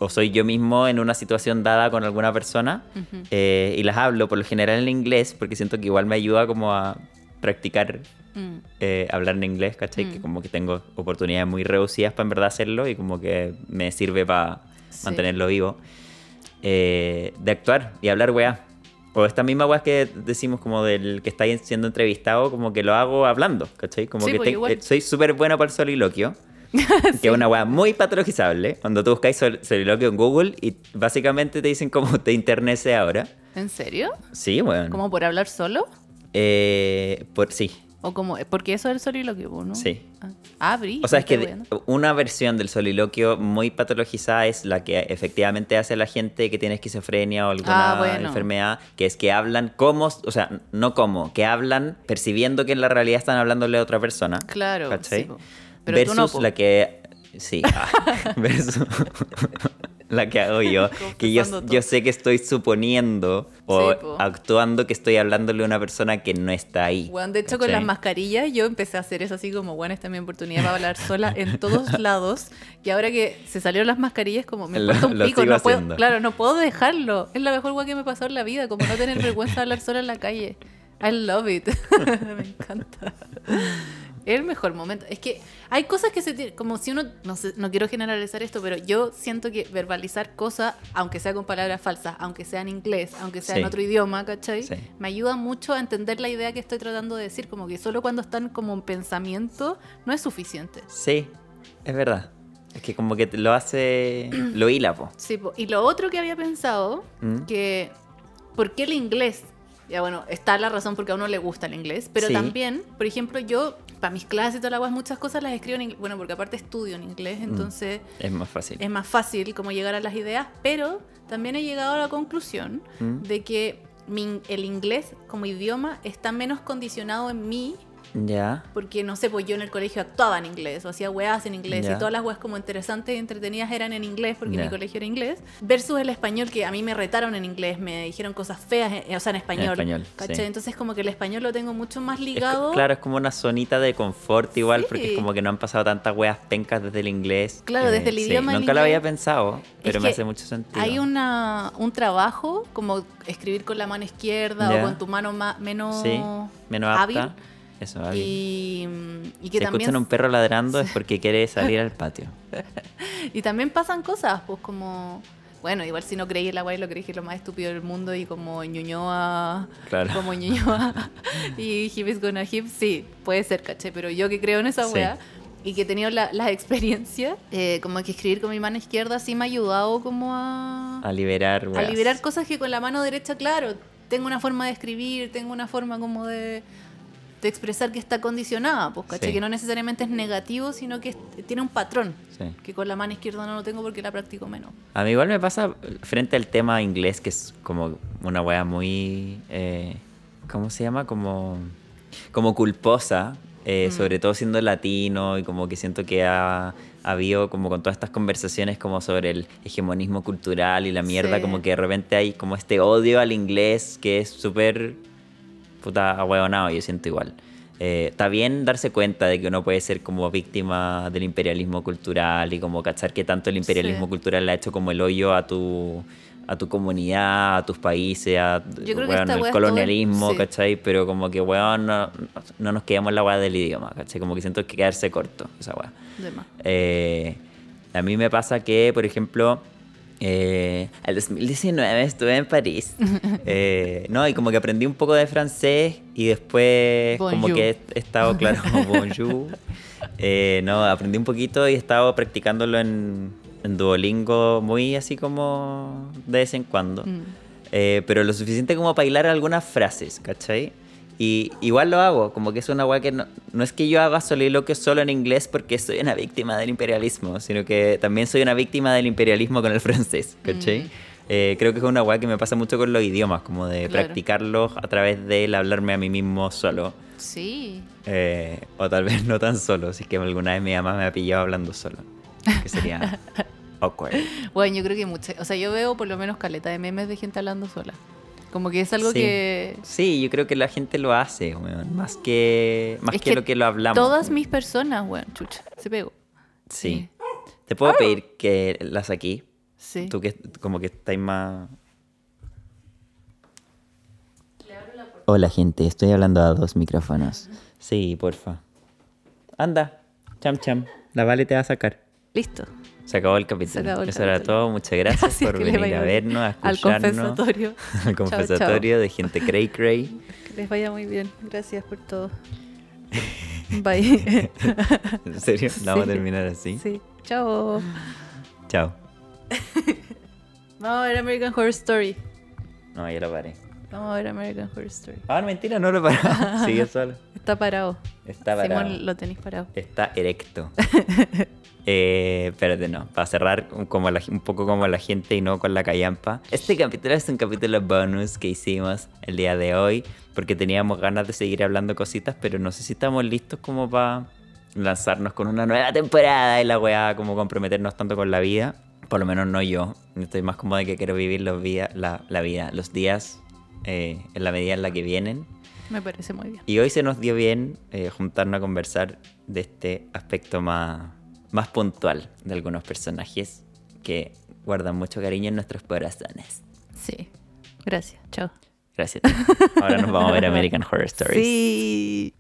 o soy yo mismo en una situación dada con alguna persona Ujú. eh, y las hablo por lo general en inglés porque siento que igual me ayuda como a practicar Mm. eh, hablar en inglés, ¿cachai? Mm. Que como que tengo oportunidades muy reducidas para en verdad hacerlo y como que me sirve para Sí. mantenerlo vivo. Eh, de actuar y hablar weá. O esta misma weá que decimos como del que está siendo entrevistado, como que lo hago hablando, ¿cachai? Como Sí, que pues, te- eh, soy súper bueno para el soliloquio. Que es una weá muy patologizable. Cuando tú buscáis sol- soliloquio en Google y básicamente te dicen cómo te internece ahora. ¿En serio? Sí, bueno. ¿Como por hablar solo? Eh, por, sí, O como, porque eso es el soliloquio, ¿no? Sí. Ah, ah Bri, O sea, es que de- una versión del soliloquio muy patologizada es la que efectivamente hace la gente que tiene esquizofrenia o alguna Ah, bueno. enfermedad, que es que hablan como, o sea, no como, que hablan percibiendo que en la realidad están hablándole a otra persona. Claro, ¿cachai? sí, Pero tú versus no, po. la que... Sí, ah, versus la que hago yo, que yo, todo. yo sé que estoy suponiendo o Sí, actuando que estoy hablándole a una persona que no está ahí. Weón, de hecho, con ¿cachai? las mascarillas yo empecé a hacer eso así como, bueno, esta es mi oportunidad para hablar sola en todos lados. Y ahora que se salieron las mascarillas, como me importa un pico, no puedo, claro, no puedo dejarlo. Es la mejor weá que me pasó en la vida, como no tener vergüenza de hablar sola en la calle. I love it. me encanta. Es el mejor momento. Es que hay cosas que se tienen, como si uno, no sé, no quiero generalizar esto, pero yo siento que verbalizar cosas, aunque sea con palabras falsas, aunque sea en inglés, aunque sea Sí. en otro idioma, ¿cachai? Sí. Me ayuda mucho a entender la idea que estoy tratando de decir, como que solo cuando están como en pensamiento no es suficiente. Sí, es verdad. Es que como que te lo hace... Lo hila, po. Sí, po. y lo otro que había pensado, ¿Mm? que ¿por qué el inglés? Ya bueno, está la razón porque a uno le gusta el inglés, pero Sí. también, por ejemplo, yo para mis clases y todas las cosas, muchas cosas las escribo en inglés, bueno, porque aparte estudio en inglés, Mm. entonces Es más fácil. es más fácil como llegar a las ideas, pero también he llegado a la conclusión ¿Mm? de que mi- el inglés como idioma está menos condicionado en mí Ya. porque no sé, pues yo en el colegio actuaba en inglés o hacía weas en inglés Ya. y todas las weas como interesantes y entretenidas eran en inglés porque Ya. mi colegio era inglés versus el español que a mí me retaron en inglés, me dijeron cosas feas, eh, o sea, en español. español, ¿cachai? sí. Entonces como que el español lo tengo mucho más Es ligado. claro, es como una zonita de confort igual, Sí. porque es como que no han pasado tantas weas pencas desde el inglés. Claro, desde el sí, idioma del Nunca lo había pensado, pero me que hace mucho sentido. Hay una, un trabajo como escribir con la mano izquierda o con tu mano ma- menos Sí, menos hábil. apta. Eso. Y, y que si también escuchan un perro ladrando es porque quiere salir al patio. Y también pasan cosas, pues como. Bueno, igual si no creí en la guay, lo creí que es lo más estúpido del mundo y como Ñuñoa. Claro. Como Ñuñoa y Hip is gonna hip, sí, puede ser, caché. Pero yo que creo en esa Sí. wea y que he tenido la- las experiencias, eh, como que escribir con mi mano izquierda sí me ha ayudado como a. A liberar a weas. liberar cosas que con la mano derecha, claro, tengo una forma de escribir, tengo una forma como de, de expresar que está condicionada, pues, ¿cachai? Sí. Que no necesariamente es negativo, sino que es- tiene un patrón. Sí. Que con la mano izquierda no lo tengo porque la practico menos. A mí igual me pasa frente al tema inglés, que es como una wea muy... eh, ¿Cómo se llama? Como, como culposa, eh, Mm. sobre todo siendo latino y como que siento que ha, ha habido como con todas estas conversaciones como sobre el hegemonismo cultural y la mierda, Sí. como que de repente hay como este odio al inglés que es súper puta ahueonado, yo siento igual. Eh, está bien darse cuenta de que uno puede ser como víctima del imperialismo cultural y como cachar que tanto el imperialismo Sí. cultural le ha hecho como el hoyo a tu a tu comunidad, a tus países, a Yo creo weón, el colonialismo, todo sí. ¿cachai? Pero como que, weón, no, no nos quedamos en la weá del idioma, ¿cachai? Como que siento que quedarse corto, esa weá. Eh, a mí me pasa que, por ejemplo, eh, al 2019 estuve en París. Eh, no, y como que aprendí un poco de francés y después como que he estado, claro, bonjour. Eh, no, aprendí un poquito y he estado practicándolo en, en Duolingo muy así como de vez en cuando. Mm. Eh, pero lo suficiente como para hilar algunas frases, ¿cachai? Y igual lo hago, como que es una weá que no, no es que yo haga soliloquio solo en inglés porque soy una víctima del imperialismo, sino que también soy una víctima del imperialismo con el francés, ¿cachai? Mm. Eh, creo que es una weá que me pasa mucho con los idiomas, como de Claro. practicarlos a través del hablarme a mí mismo solo. Sí. Eh, o tal vez no tan solo, si es que alguna vez mi mamá me ha pillado hablando solo. Que sería awkward. Bueno, yo creo que muchas. O sea, yo veo por lo menos caleta de memes de gente hablando sola. Como que es algo Sí. que. Sí, yo creo que la gente lo hace, weón, más que, más Es que, que lo que lo hablamos. Todas mis personas, weón, chucha, se pegó. Sí. ¿Te puedo pedir que las aquí? Sí. Tú que como que estáis más... Hola gente, estoy hablando a dos micrófonos. Sí, porfa. Anda, cham cham. La Vale te va a sacar. Listo. Se acabó el capítulo. Acabó el Eso era todo. Muchas gracias por venir a vernos, a Al escucharnos. confesatorio. Al Chao, confesatorio de gente cray cray. Que les vaya muy bien. Gracias por todo. Bye. ¿En serio? ¿La vamos a Sí. terminar así? Sí. Chao. Chao. Vamos a ver American Horror Story. No, ya lo paré. Vamos a ver American Horror Story. Ah, mentira, no lo he parado. Sigue solo. Está parado. Está parado. Simón, lo tenéis parado. Está erecto. Eh, espérate, no. Para cerrar como la- un poco como la gente y no con la callampa. Este capítulo es un capítulo bonus que hicimos el día de hoy. Porque teníamos ganas de seguir hablando cositas, pero no sé si estamos listos como para lanzarnos con una nueva temporada y la weá, como comprometernos tanto con la vida. Por lo menos no yo. Estoy más como de que quiero vivir los la, la vida, los días eh, en la medida en la que vienen. Me parece muy bien. Y hoy se nos dio bien eh, juntarnos a conversar de este aspecto más, más puntual de algunos personajes que guardan mucho cariño en nuestros corazones. Sí. Gracias. Chao. Gracias. Ahora nos vamos a ver American Horror Stories. Sí.